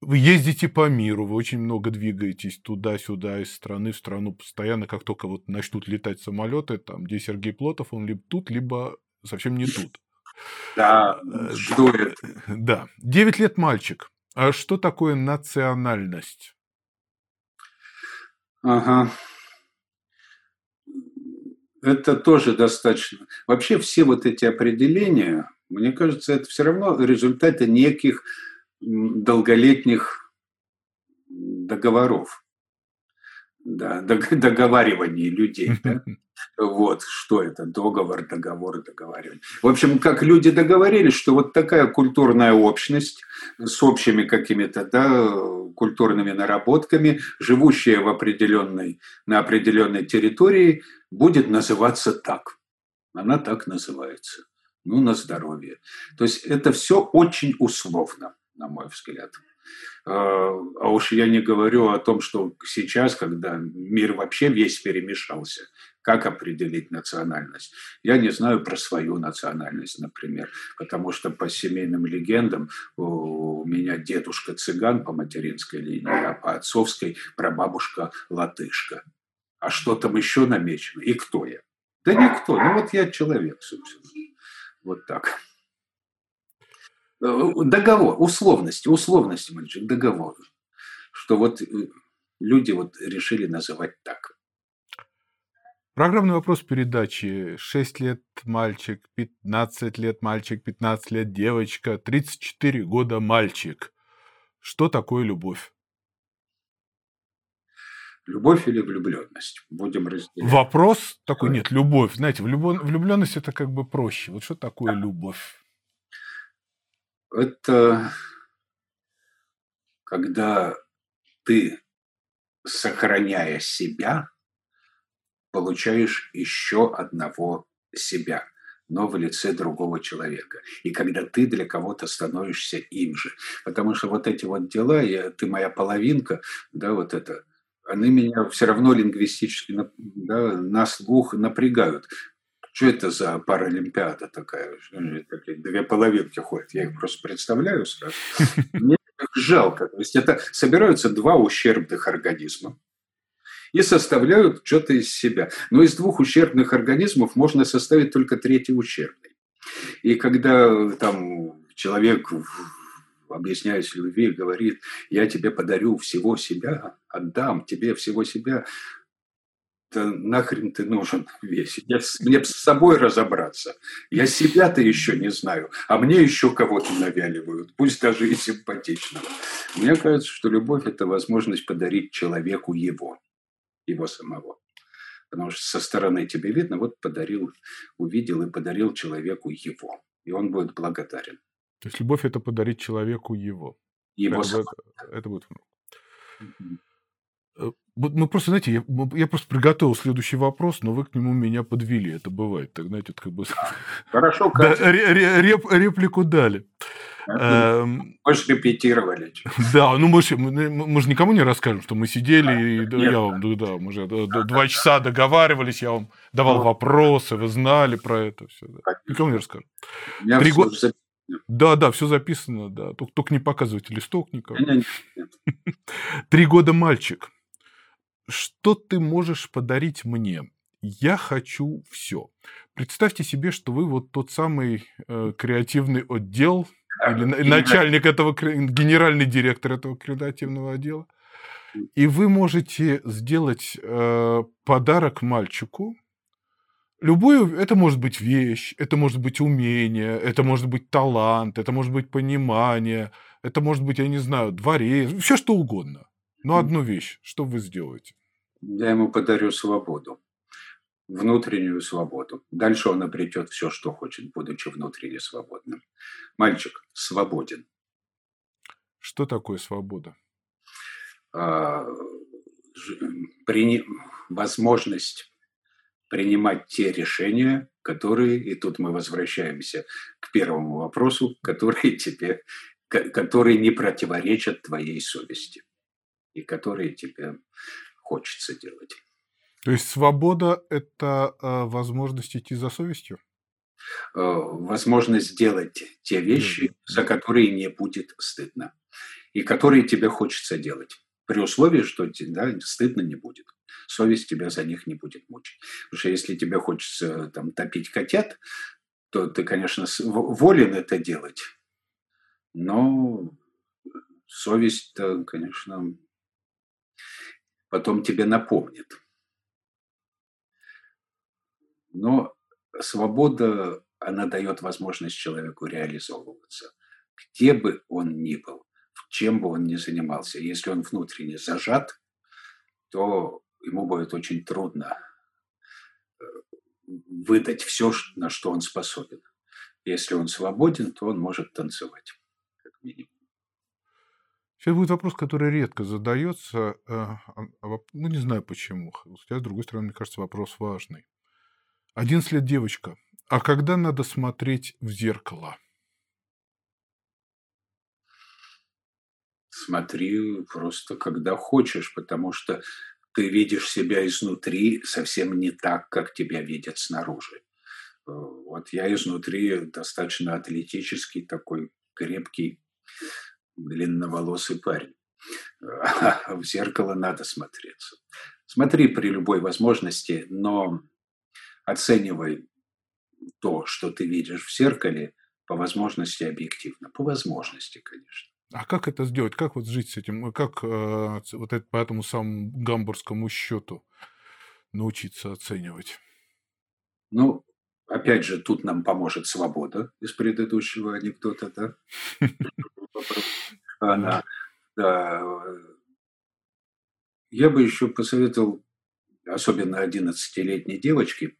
Вы ездите по миру, вы очень много двигаетесь туда-сюда, из страны в страну, постоянно, как только вот начнут летать самолеты, там, где Сергей Плотов, он либо тут, либо совсем не тут. Да, э, жду это. Да. Девять лет мальчик. А что такое национальность? Ага. Это тоже достаточно. Вообще все вот эти определения, мне кажется, это все равно результаты неких долголетних договоров да, договариваний людей. Да? Вот, что это, договор, договор, договаривание. В общем, как люди договорились, что вот такая культурная общность с общими какими-то да, культурными наработками, живущая в определенной, на определенной территории, будет называться так. Она так называется. Ну, на здоровье. То есть это все очень условно, на мой взгляд. А, а уж я не говорю о том, что сейчас, когда мир вообще весь перемешался, как определить национальность? Я не знаю про свою национальность, например, потому что по семейным легендам у меня дедушка цыган по материнской линии, а по отцовской прабабушка латышка. А что там еще намечено? И кто я? Да никто. Ну вот я человек, собственно. Вот так. Э, договор, условности, условности, мальчик, договор. Что вот э, люди вот решили называть так. Программный вопрос передачи. 6 лет мальчик, 15 лет мальчик, 15 лет девочка, 34 года мальчик. Что такое любовь? Любовь или влюбленность? Будем разделять. Вопрос такой, нет, любовь. Знаете, влюбленность это как бы проще. Вот что такое любовь? Это когда ты, сохраняя себя, получаешь еще одного себя, но в лице другого человека. И когда ты для кого-то становишься им же. Потому что вот эти вот дела, я, ты моя половинка, да, вот это, они меня все равно лингвистически да, на слух напрягают. Что это за паралимпиада такая? Такие две половинки ходят. Я их просто представляю сразу. Мне жалко. То есть это собираются два ущербных организма и составляют что-то из себя. Но из двух ущербных организмов можно составить только третий ущербный. И когда там человек объясняясь любви, говорит, я тебе подарю всего себя, отдам тебе всего себя, да нахрен ты нужен весь? Я, мне с собой разобраться. Я себя-то еще не знаю, а мне еще кого-то навяливают, пусть даже и симпатичного. Мне кажется, что любовь – это возможность подарить человеку его, его самого. Потому что со стороны тебе видно, вот подарил, увидел и подарил человеку его. И он будет благодарен. То есть любовь – это подарить человеку его. Его это, это, это будет внук. Э, мы просто, знаете, я, я просто приготовил следующий вопрос, но вы к нему меня подвели. Это бывает. Так, знаете, это как бы... Хорошо, да, реп, реплику дали. Эм, мы же репетировали. Да, ну мы же, мы, мы же никому не расскажем, что мы сидели, и я вам, да, мы же два часа договаривались, я вам давал ну. вопросы, вы знали про это все. Никому не расскажем. Три года... Да, да, все записано, да. Только, только не показывайте листок никому. Три года мальчик что ты можешь подарить мне? Я хочу все. Представьте себе, что вы вот тот самый э, креативный отдел или начальник этого, генеральный директор этого креативного отдела, и вы можете сделать э, подарок мальчику. Любую, это может быть вещь, это может быть умение, это может быть талант, это может быть понимание, это может быть, я не знаю, дворец, все что угодно. Но одну вещь, что вы сделаете? Я ему подарю свободу, внутреннюю свободу. Дальше он обретет все, что хочет, будучи внутренне свободным. Мальчик свободен. Что такое свобода? А, при, возможность принимать те решения, которые, и тут мы возвращаемся к первому вопросу, которые тебе, которые не противоречат твоей совести и которые тебе хочется делать. То есть свобода – это э, возможность идти за совестью? Э, возможность сделать те вещи, за которые не будет стыдно, и которые тебе хочется делать. При условии, что да, стыдно не будет. Совесть тебя за них не будет мучить. Потому что если тебе хочется там, топить котят, то ты, конечно, волен это делать. Но совесть, конечно, потом тебе напомнит. Но свобода, она дает возможность человеку реализовываться. Где бы он ни был, чем бы он ни занимался. Если он внутренне зажат, то ему будет очень трудно э, выдать все, на что он способен. Если он свободен, то он может танцевать, как минимум. Сейчас будет вопрос, который редко задается. Э, а, ну, не знаю почему. Хотя, с другой стороны, мне кажется, вопрос важный. 11 лет девочка. А когда надо смотреть в зеркало? Смотри просто когда хочешь, потому что ты видишь себя изнутри совсем не так, как тебя видят снаружи. Э, вот я изнутри достаточно атлетический, такой крепкий, длинноволосый парень. А в зеркало надо смотреться. Смотри при любой возможности, но оценивай то, что ты видишь в зеркале, по возможности объективно. По возможности, конечно. А как это сделать? Как вот жить с этим? Как э, вот это, по этому самому гамбургскому счету научиться оценивать? Ну, опять же, тут нам поможет свобода из предыдущего анекдота, да? Она, да. Я бы еще посоветовал, особенно 11-летней девочке,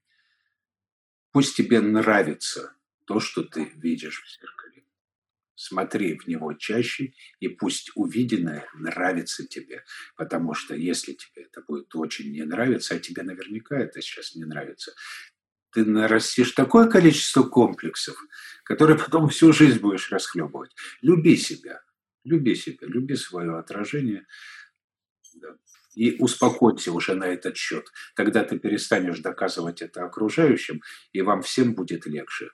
пусть тебе нравится то, что ты видишь в зеркале. Смотри в него чаще, и пусть увиденное нравится тебе. Потому что если тебе это будет очень не нравиться, а тебе наверняка это сейчас не нравится, ты нарастишь такое количество комплексов, которые потом всю жизнь будешь расхлебывать. Люби себя. Люби себя, люби свое отражение. Да. И успокойся уже на этот счет. Тогда ты перестанешь доказывать это окружающим, и вам всем будет легче.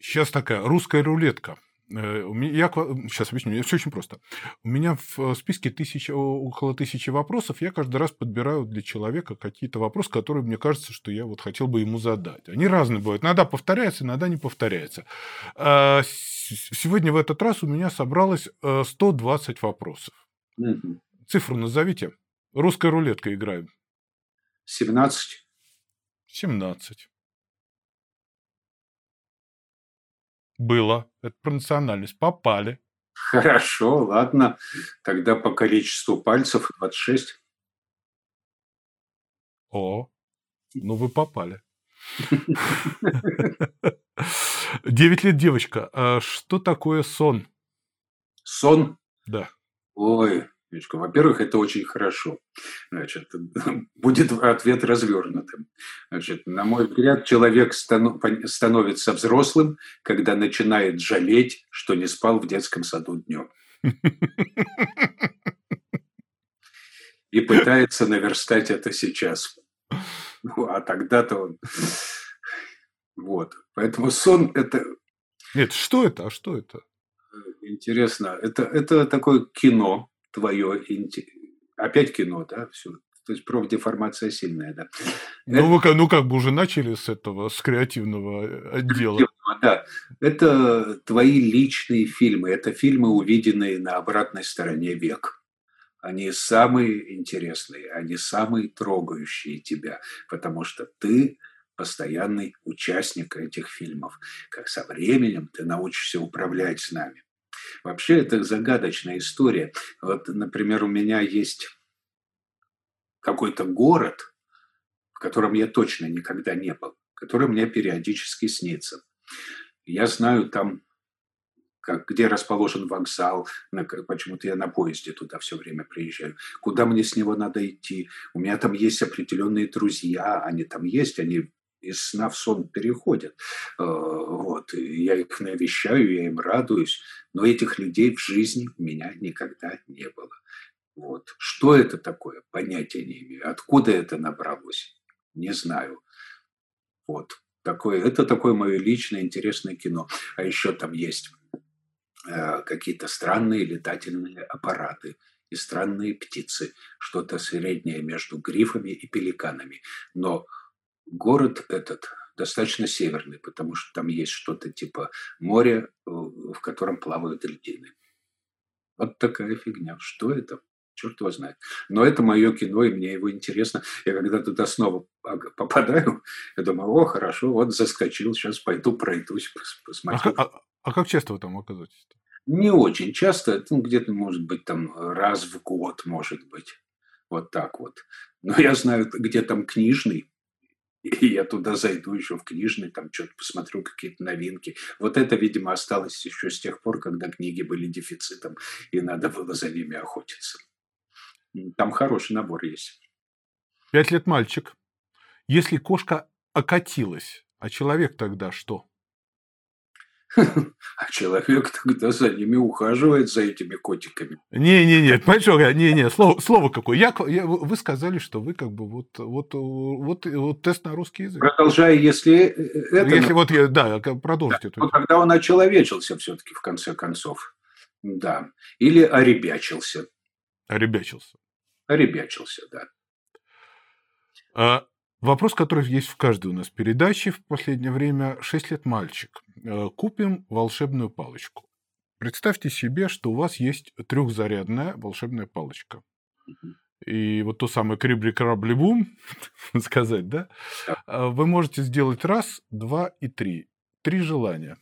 Сейчас такая русская рулетка. Э, я сейчас объясню, все очень просто. У меня в списке тысячи, около тысячи вопросов, я каждый раз подбираю для человека какие-то вопросы, которые мне кажется, что я вот хотел бы ему задать. Они разные бывают. Иногда повторяются, иногда не повторяются. А, сегодня в этот раз у меня собралось 120 э, вопросов. Цифру назовите. Русская рулетка играем. 17. 17. Было. Это про национальность. Попали. Хорошо, ладно. Тогда по количеству пальцев 26. О, ну вы попали. Девять лет девочка. А что такое сон? Сон? Да. Ой, Мишка, во-первых, это очень хорошо. Значит, будет ответ развернутым. Значит, на мой взгляд, человек становится взрослым, когда начинает жалеть, что не спал в детском саду днем. И пытается наверстать это сейчас. Ну, а тогда-то он... Вот. Поэтому сон – это... Нет, что это? А что это? Интересно. Это, это такое кино, твое, опять кино, да, все. То есть профдеформация сильная, да. Ну, вы, ну, как бы уже начали с этого, с креативного э, отдела. Да, это твои личные фильмы, это фильмы, увиденные на обратной стороне век. Они самые интересные, они самые трогающие тебя, потому что ты постоянный участник этих фильмов. Как со временем ты научишься управлять с нами. Вообще это загадочная история. Вот, например, у меня есть какой-то город, в котором я точно никогда не был, который мне периодически снится. Я знаю там, как, где расположен вокзал, почему-то я на поезде туда все время приезжаю, куда мне с него надо идти. У меня там есть определенные друзья, они там есть, они из сна в сон переходят. Э, вот. Я их навещаю, я им радуюсь, но этих людей в жизни у меня никогда не было. Вот. Что это такое? Понятия не имею. Откуда это набралось? Не знаю. Вот. Такое, это такое мое личное интересное кино. А еще там есть э, какие-то странные летательные аппараты и странные птицы. Что-то среднее между грифами и пеликанами. Но город этот достаточно северный, потому что там есть что-то типа моря, э, в котором плавают льдины. Вот такая фигня. Что это? Черт его знает. Но это мое кино, и мне его интересно. Я когда туда снова попадаю, я думаю, о, хорошо, вот заскочил, сейчас пойду пройдусь, посмотрю. А, а, а как часто вы там оказываетесь? Не очень часто, ну, где-то, может быть, там раз в год, может быть. Вот так вот. Но я знаю, где там книжный, и я туда зайду еще в книжный, там что-то посмотрю, какие-то новинки. Вот это, видимо, осталось еще с тех пор, когда книги были дефицитом, и надо было за ними охотиться. Там хороший набор есть. Пять лет мальчик. Если кошка окатилась, а человек тогда что? А человек тогда за ними ухаживает, за этими котиками. Не-не-не, понимаешь, не-не, слово, слово какое. Я, я, вы сказали, что вы как бы вот, вот, вот, вот тест на русский язык. Продолжая, если э, э, это... Если вот, я, да, продолжите. Да, вот тогда он очеловечился все-таки в конце концов. Да. Или оребячился. Оребячился. Оребячился, да. А, Вопрос, который есть в каждой у нас передаче в последнее время. Шесть лет мальчик. Э, купим волшебную палочку. Представьте себе, что у вас есть трехзарядная волшебная палочка. И вот то самое крибли крабли бум сказать, да? А вы можете сделать раз, два и три. Три желания.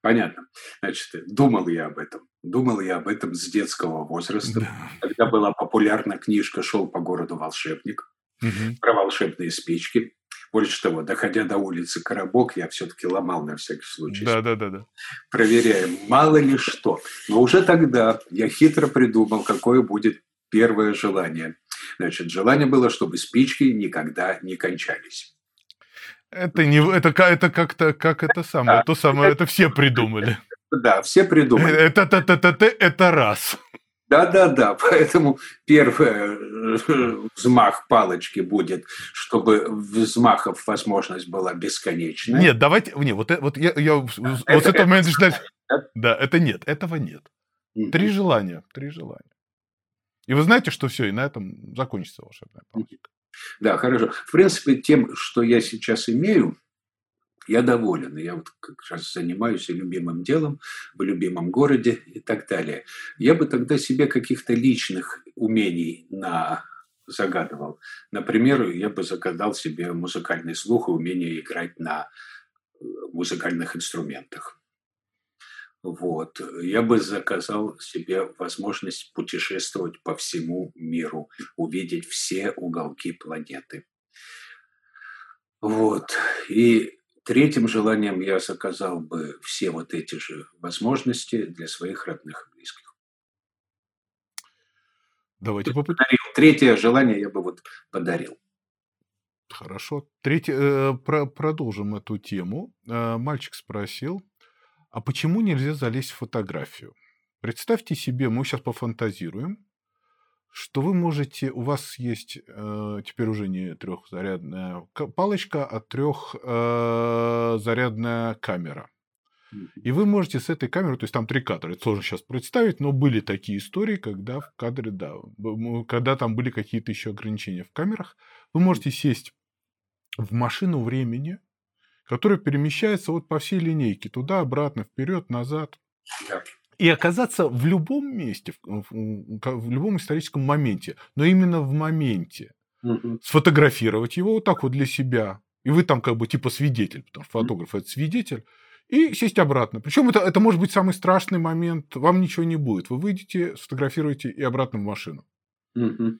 Понятно. Значит, думал я об этом. Думал я об этом с детского возраста. Да. Когда была популярна книжка «Шел по городу волшебник» угу. про волшебные спички. Больше того, доходя до улицы Коробок, я все-таки ломал на всякий случай. Да, да, да, да. Проверяем, мало ли что. Но уже тогда я хитро придумал, какое будет первое желание. Значит, желание было, чтобы спички никогда не кончались. Это не это, это как-то как это самое, да. то самое, это все придумали. Да, все придумали. Это, это, это, это, это раз. Да-да-да, поэтому первый э, взмах палочки будет, чтобы взмахов возможность была бесконечная. Нет, давайте, не, вот, э, вот я, я вот с этого момента начинаю... Да, это нет, этого нет. Три желания, три желания. И вы знаете, что все, и на этом закончится волшебная палочка. Да, хорошо. В принципе, тем, что я сейчас имею, я доволен. Я вот как раз занимаюсь любимым делом в любимом городе и так далее. Я бы тогда себе каких-то личных умений на загадывал. Например, я бы загадал себе музыкальный слух и умение играть на э, музыкальных инструментах. Вот. Я бы заказал себе возможность путешествовать по всему миру, увидеть все уголки планеты. Вот. И третьим желанием я заказал бы все вот эти же возможности для своих родных и близких. Давайте попытаемся. Третье желание я бы вот подарил. Хорошо. Третье, э, про, продолжим эту тему. Э, мальчик спросил, а почему нельзя залезть в фотографию? Представьте себе, мы сейчас пофантазируем, что вы можете, у вас есть э, теперь уже не трехзарядная палочка, а трехзарядная э, камера. И вы можете с этой камерой, то есть там три кадра, это сложно сейчас представить, но были такие истории, когда в кадре, да, когда там были какие-то еще ограничения в камерах, вы можете сесть в машину времени, который перемещается вот по всей линейке, туда, обратно, вперед, назад. И оказаться в любом месте, в, любом историческом моменте, но именно в моменте. Сфотографировать его вот так вот для себя. И вы там как бы типа свидетель, потому что фотограф это свидетель. И сесть обратно. Причем это, это может быть самый страшный момент. Вам ничего не будет. Вы выйдете, сфотографируете и обратно в машину. Угу.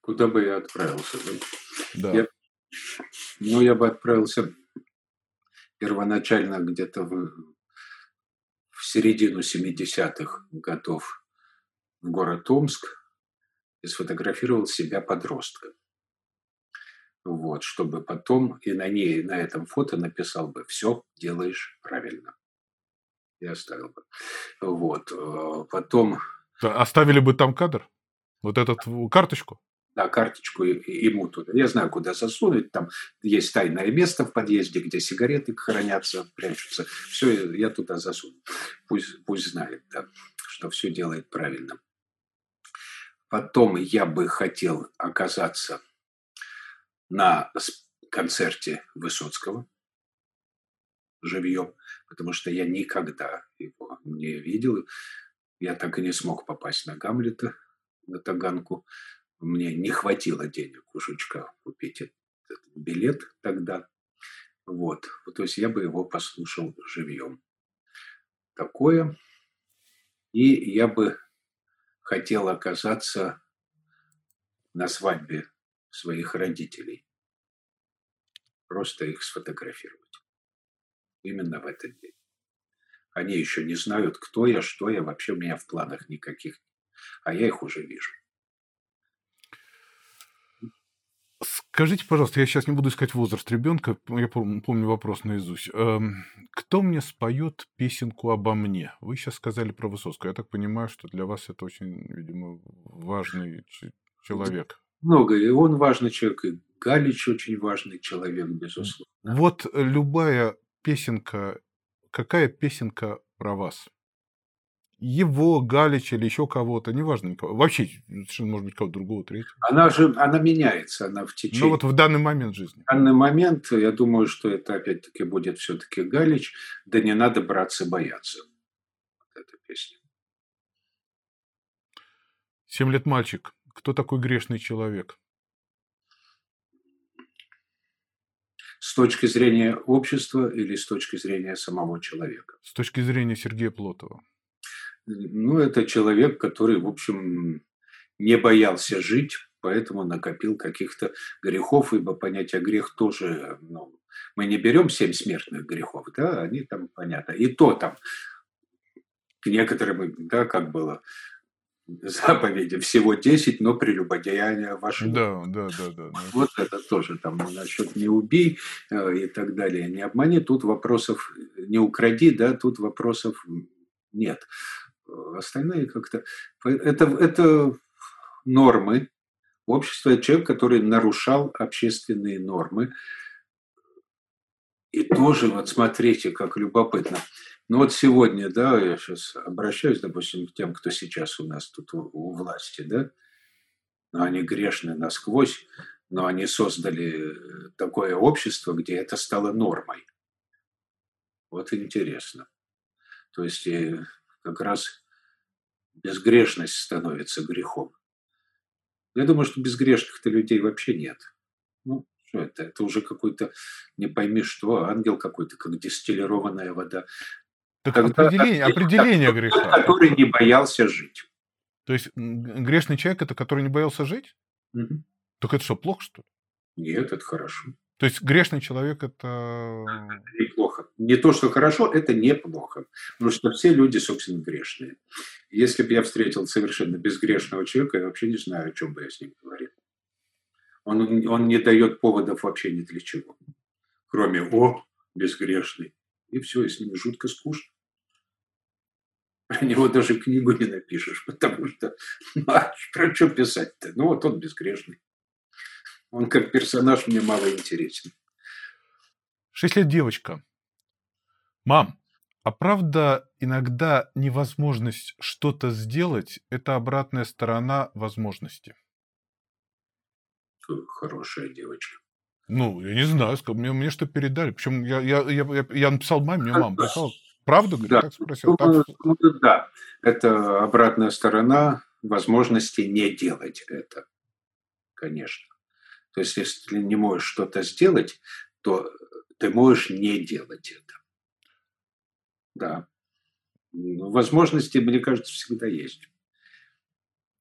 Куда бы я отправился? Да. Я, ну, я бы отправился первоначально где-то в середину 70-х годов в город Омск и сфотографировал себя подростка. Вот, чтобы потом и на ней, на этом фото написал бы «все делаешь правильно». И оставил бы. Вот. Э, потом... Оставили бы там кадр? Вот эту карточку? Да, карточку ему туда. Я знаю, куда засунуть. Там есть тайное место в подъезде, где сигареты хранятся, прячутся. Все, я туда засуну. Пусть, пусть знает, да, что все делает правильно. Потом я бы хотел оказаться на концерте Высоцкого живьем, потому что я никогда его не видел. Я так и не смог попасть на Гамлета, на Таганку мне не хватило денег у Жучка купить этот билет тогда. Вот. То есть я бы его послушал живьем. Такое. И я бы хотел оказаться на свадьбе своих родителей. Просто их сфотографировать. Именно в этот день. Они еще не знают, кто я, что я. Вообще у меня в планах никаких. А я их уже вижу. Скажите, пожалуйста, я сейчас не буду искать возраст ребенка, я помню вопрос наизусть. Эм, кто мне споет песенку обо мне? Вы сейчас сказали про Высоцкого. Я так понимаю, что для вас это очень, видимо, важный человек. Много, и он важный человек, и Галич очень важный человек, безусловно. Вот любая песенка, какая песенка про вас? Его, Галича или еще кого-то, неважно, никого. вообще, может быть, кого-то другого, третьего. Она же, она меняется, она в течение... Ну вот в данный момент жизни. В данный момент, я думаю, что это опять-таки будет все-таки Галич, да не надо браться бояться. Вот эта песня. Семь лет мальчик. Кто такой грешный человек? С точки зрения общества или с точки зрения самого человека? С точки зрения Сергея Плотова. Ну, это человек, который, в общем, не боялся жить, поэтому накопил каких-то грехов, ибо понятие грех тоже, ну, мы не берем семь смертных грехов, да, они там, понятно, и то там к некоторым, да, как было, заповеди всего 10, но прелюбодеяние вашего. Да, да, да, да. Вот это тоже там насчет не убей э, и так далее, не обмани. Тут вопросов не укради, да, тут вопросов нет остальные как-то... Это, это нормы общества, человек, который нарушал общественные нормы. И тоже, вот смотрите, как любопытно. Ну вот сегодня, да, я сейчас обращаюсь, допустим, к тем, кто сейчас у нас тут у, у власти, да, но они грешны насквозь, но они создали такое общество, где это стало нормой. Вот интересно. То есть э, как раз безгрешность становится грехом. Я думаю, что безгрешных-то людей вообще нет. Ну, что это? Это уже какой-то, не пойми что, ангел какой-то, как дистиллированная вода. Так Когда определение, определение греха. Который не боялся жить. То есть грешный человек это который не боялся жить? Угу. Так это что, плохо, что ли? Нет, это хорошо. То есть грешный человек это... это неплохо. Не то, что хорошо, это неплохо. Потому что все люди, собственно, грешные. Если бы я встретил совершенно безгрешного человека, я вообще не знаю, о чем бы я с ним говорил. Он, он не дает поводов вообще ни для чего. Кроме «О, безгрешный». И все, и с ним жутко скучно. Про него даже книгу не напишешь, потому что ну, а про что писать-то? Ну вот он безгрешный. Он как персонаж мне мало интересен. Шесть лет девочка. Мам, а правда иногда невозможность что-то сделать – это обратная сторона возможности? Хорошая девочка. Ну, я не знаю, мне, мне что передали. Причем я, я, я, я написал маме, мне мама прислала. Правда? Да. Так спросил. Так... Ну, да, это обратная сторона возможности не делать это, конечно. То есть, если ты не можешь что-то сделать, то ты можешь не делать это. Да. Но возможности, мне кажется, всегда есть.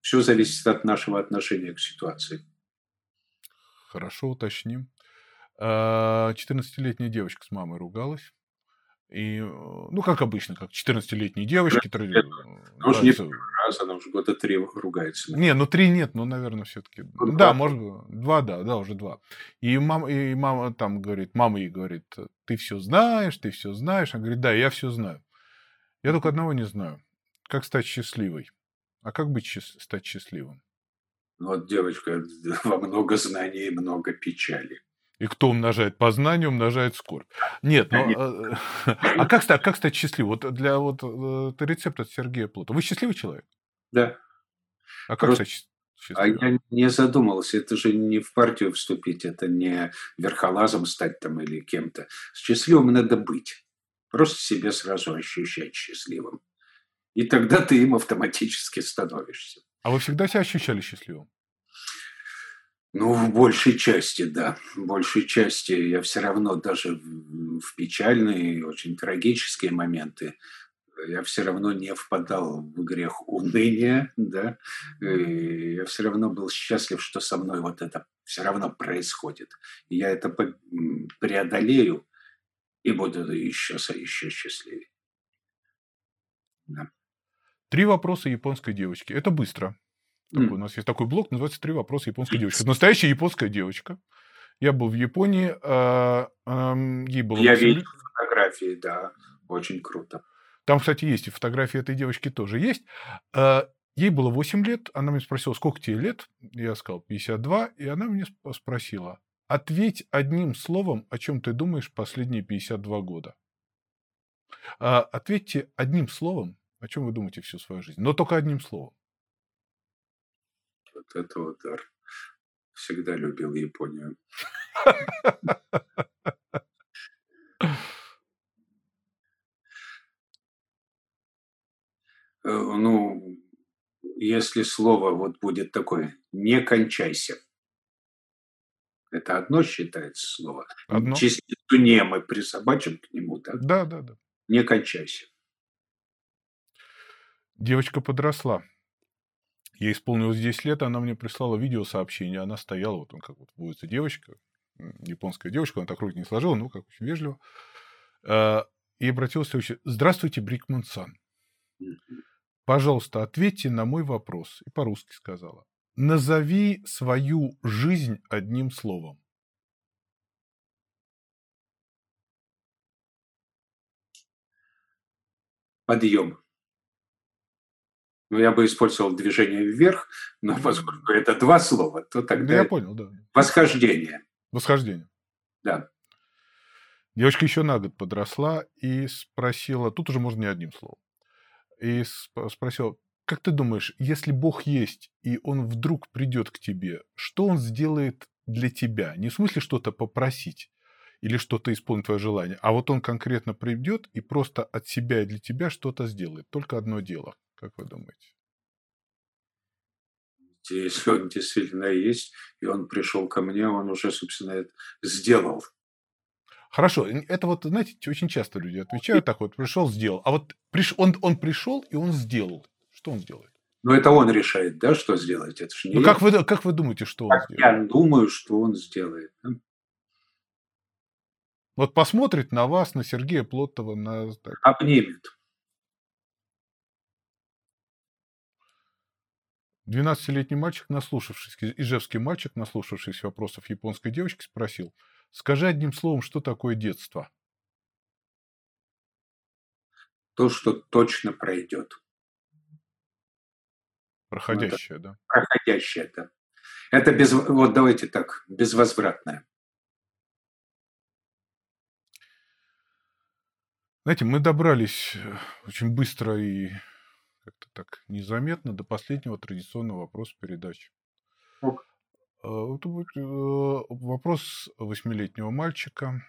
Все зависит от нашего отношения к ситуации. Хорошо, уточним. 14-летняя а, девочка с мамой ругалась. И, э, ну, как обычно, как 14-летние девочки. Тр... Ну, уж не раз, она уже года три ругается. Не, ну три нет, ну, наверное, все-таки. Ну, да, два. может быть, два, да, да, уже два. И мама, и мама там говорит, мама ей говорит, ты все знаешь, ты все знаешь. Она говорит, да, я все знаю. Я только одного не знаю. Как стать счастливой? А как быть стать счастливым? Ну, вот девочка, во много знаний и много печали. И кто умножает познание, умножает скорбь. Нет, но... Э, а как стать, как стать счастливым? Вот для вот это рецепт от Сергея Плота. Вы счастливый человек? Да. А как Просто... стать счастливым? А я не задумывался. Это же не в партию вступить, это не верхолазом стать там или кем-то. Счастливым надо быть. Просто себе сразу ощущать счастливым. И тогда ты им автоматически становишься. А вы всегда себя ощущали счастливым? Ну, в большей части, да. В большей части я все равно даже в печальные, очень трагические моменты я все равно не впадал в грех уныния, да, и я все равно был счастлив, что со мной вот это все равно происходит. Я это преодолею и буду еще, еще счастливее. Да. Три вопроса японской девочки. Это быстро. Такой, mm. У нас есть такой блок, называется «Три вопроса японской девочки». Это настоящая японская девочка. Я был в Японии, а, ей было... Я видел фотографии, да, очень круто. Там, кстати, есть и фотографии этой девочки тоже есть. А, ей было 8 лет, она меня спросила, сколько тебе лет? Я сказал, 52, и она меня спросила, ответь одним словом, о чем ты думаешь последние 52 года. А, ответьте одним словом, о чем вы думаете всю свою жизнь, но только одним словом. Вот это удар. Всегда любил Японию. Э, ну, если слово вот будет такое, не кончайся. Это одно считается слово. Одно. Частицу не мы присобачим к нему, так? Да, да, да. Не кончайся. Девочка подросла. Ей исполнилось 10 лет, она мне прислала видеосообщение. Она стояла, вот он как вот будет девочка, японская девочка, она так руки не сложила, ну, как очень вежливо. А, и обратилась очень... Здравствуйте, Брикман-сан. Пожалуйста, ответьте на мой вопрос. И по-русски сказала. Назови свою жизнь одним словом. Подъем. Ну, я бы использовал движение вверх, но поскольку это два слова, то тогда... Я понял, да. Восхождение. Восхождение. Да. Девочка еще на год подросла и спросила, тут уже можно не одним словом, и спросила, как ты думаешь, если Бог есть, и Он вдруг придет к тебе, что Он сделает для тебя? Не в смысле что-то попросить, или что-то исполнит твое желание, а вот он конкретно придет и просто от себя и для тебя что-то сделает. Только одно дело, как вы думаете? Если он действительно есть, и он пришел ко мне, он уже, собственно, это сделал. Хорошо, это вот, знаете, очень часто люди отвечают так вот, пришел, сделал. А вот приш, он, он пришел, и он сделал. Что он сделает? Ну, это он решает, да, что сделать. Это же не ну, как вы, как вы думаете, что как он сделает? Я думаю, что он сделает. Вот посмотрит на вас, на Сергея Плотова, на... Обнимет. 12-летний мальчик, наслушавшись, ижевский мальчик, наслушавшись вопросов японской девочки, спросил, скажи одним словом, что такое детство? То, что точно пройдет. Проходящее, это, да? Проходящее, да. Это без, вот давайте так, безвозвратное. Знаете, мы добрались э, очень быстро и как-то так незаметно до последнего традиционного вопроса передачи. А, это будет э, вопрос восьмилетнего мальчика.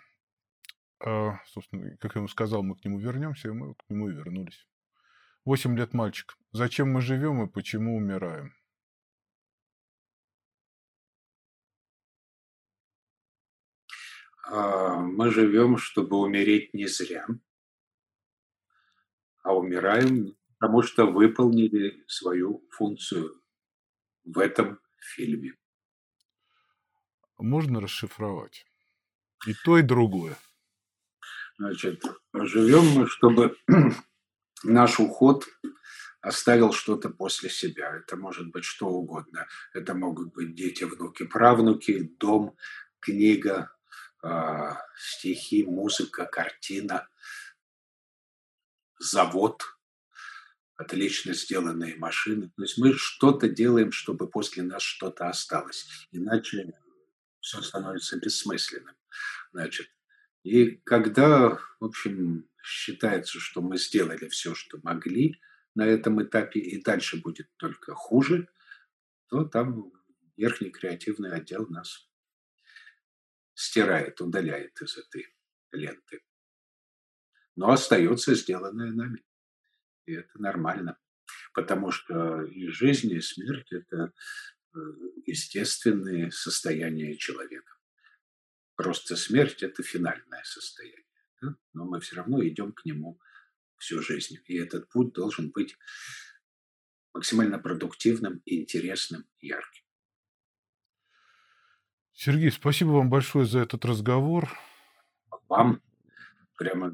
А, собственно, как я ему сказал, мы к нему вернемся, и мы к нему и вернулись. Восемь лет мальчик. Зачем мы живем и почему умираем? А, мы живем, чтобы умереть не зря, а умираем, потому что выполнили свою функцию в этом фильме. Можно расшифровать и то, и другое. Значит, живем мы, чтобы наш уход оставил что-то после себя. Это может быть что угодно. Это могут быть дети, внуки, правнуки, дом, книга, э, стихи, музыка, картина, завод, отлично сделанные машины. То есть мы что-то делаем, чтобы после нас что-то осталось. Иначе все становится бессмысленным. Значит, и когда, в общем, считается, что мы сделали все, что могли на этом этапе, и дальше будет только хуже, то там верхний креативный отдел нас стирает, удаляет из этой ленты. Но остается сделанное нами. И это нормально. Потому что и жизнь, и смерть – это э, естественные состояния человека. Просто смерть – это финальное состояние да? но мы все равно идем к нему всю жизнь. И этот путь должен быть максимально продуктивным, интересным, ярким. Сергей, спасибо вам большое за этот разговор. Вам прямо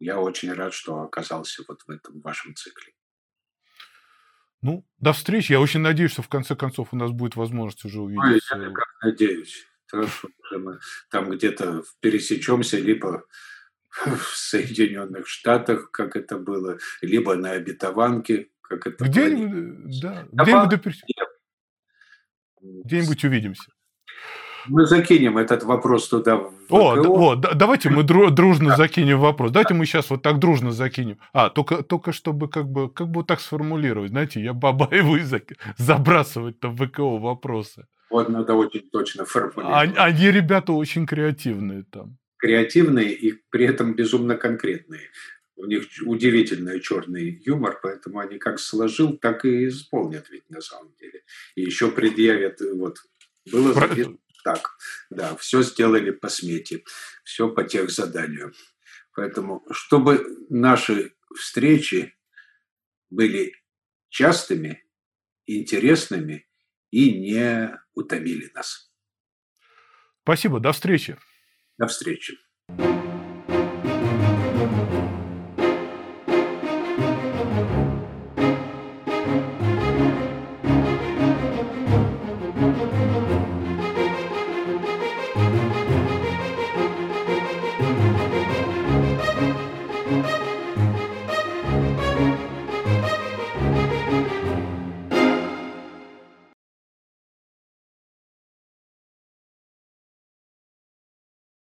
я очень рад, что оказался вот в этом вашем цикле. Ну, до встречи. Я очень надеюсь, что в конце концов у нас будет возможность уже увидеться. Ой, я как надеюсь. Что мы там где-то пересечемся, либо в Соединенных Штатах, как это было, либо на обетованке, как это Где-нибудь, да, где-нибудь, где-нибудь увидимся. Мы закинем этот вопрос туда. В о, о, давайте мы дружно закинем вопрос. Давайте мы сейчас вот так дружно закинем. А, только, только чтобы как бы, как бы вот так сформулировать. Знаете, я Бабаеву язык забрасывать там в ВКО вопросы. Вот надо очень точно формулировать. Они, ребята очень креативные там креативные и при этом безумно конкретные. У них удивительный черный юмор, поэтому они как сложил, так и исполнят ведь на самом деле. И еще предъявят, вот, было записано так, да, все сделали по смете, все по тех заданию. Поэтому, чтобы наши встречи были частыми, интересными и не утомили нас. Спасибо, до встречи. До встречи.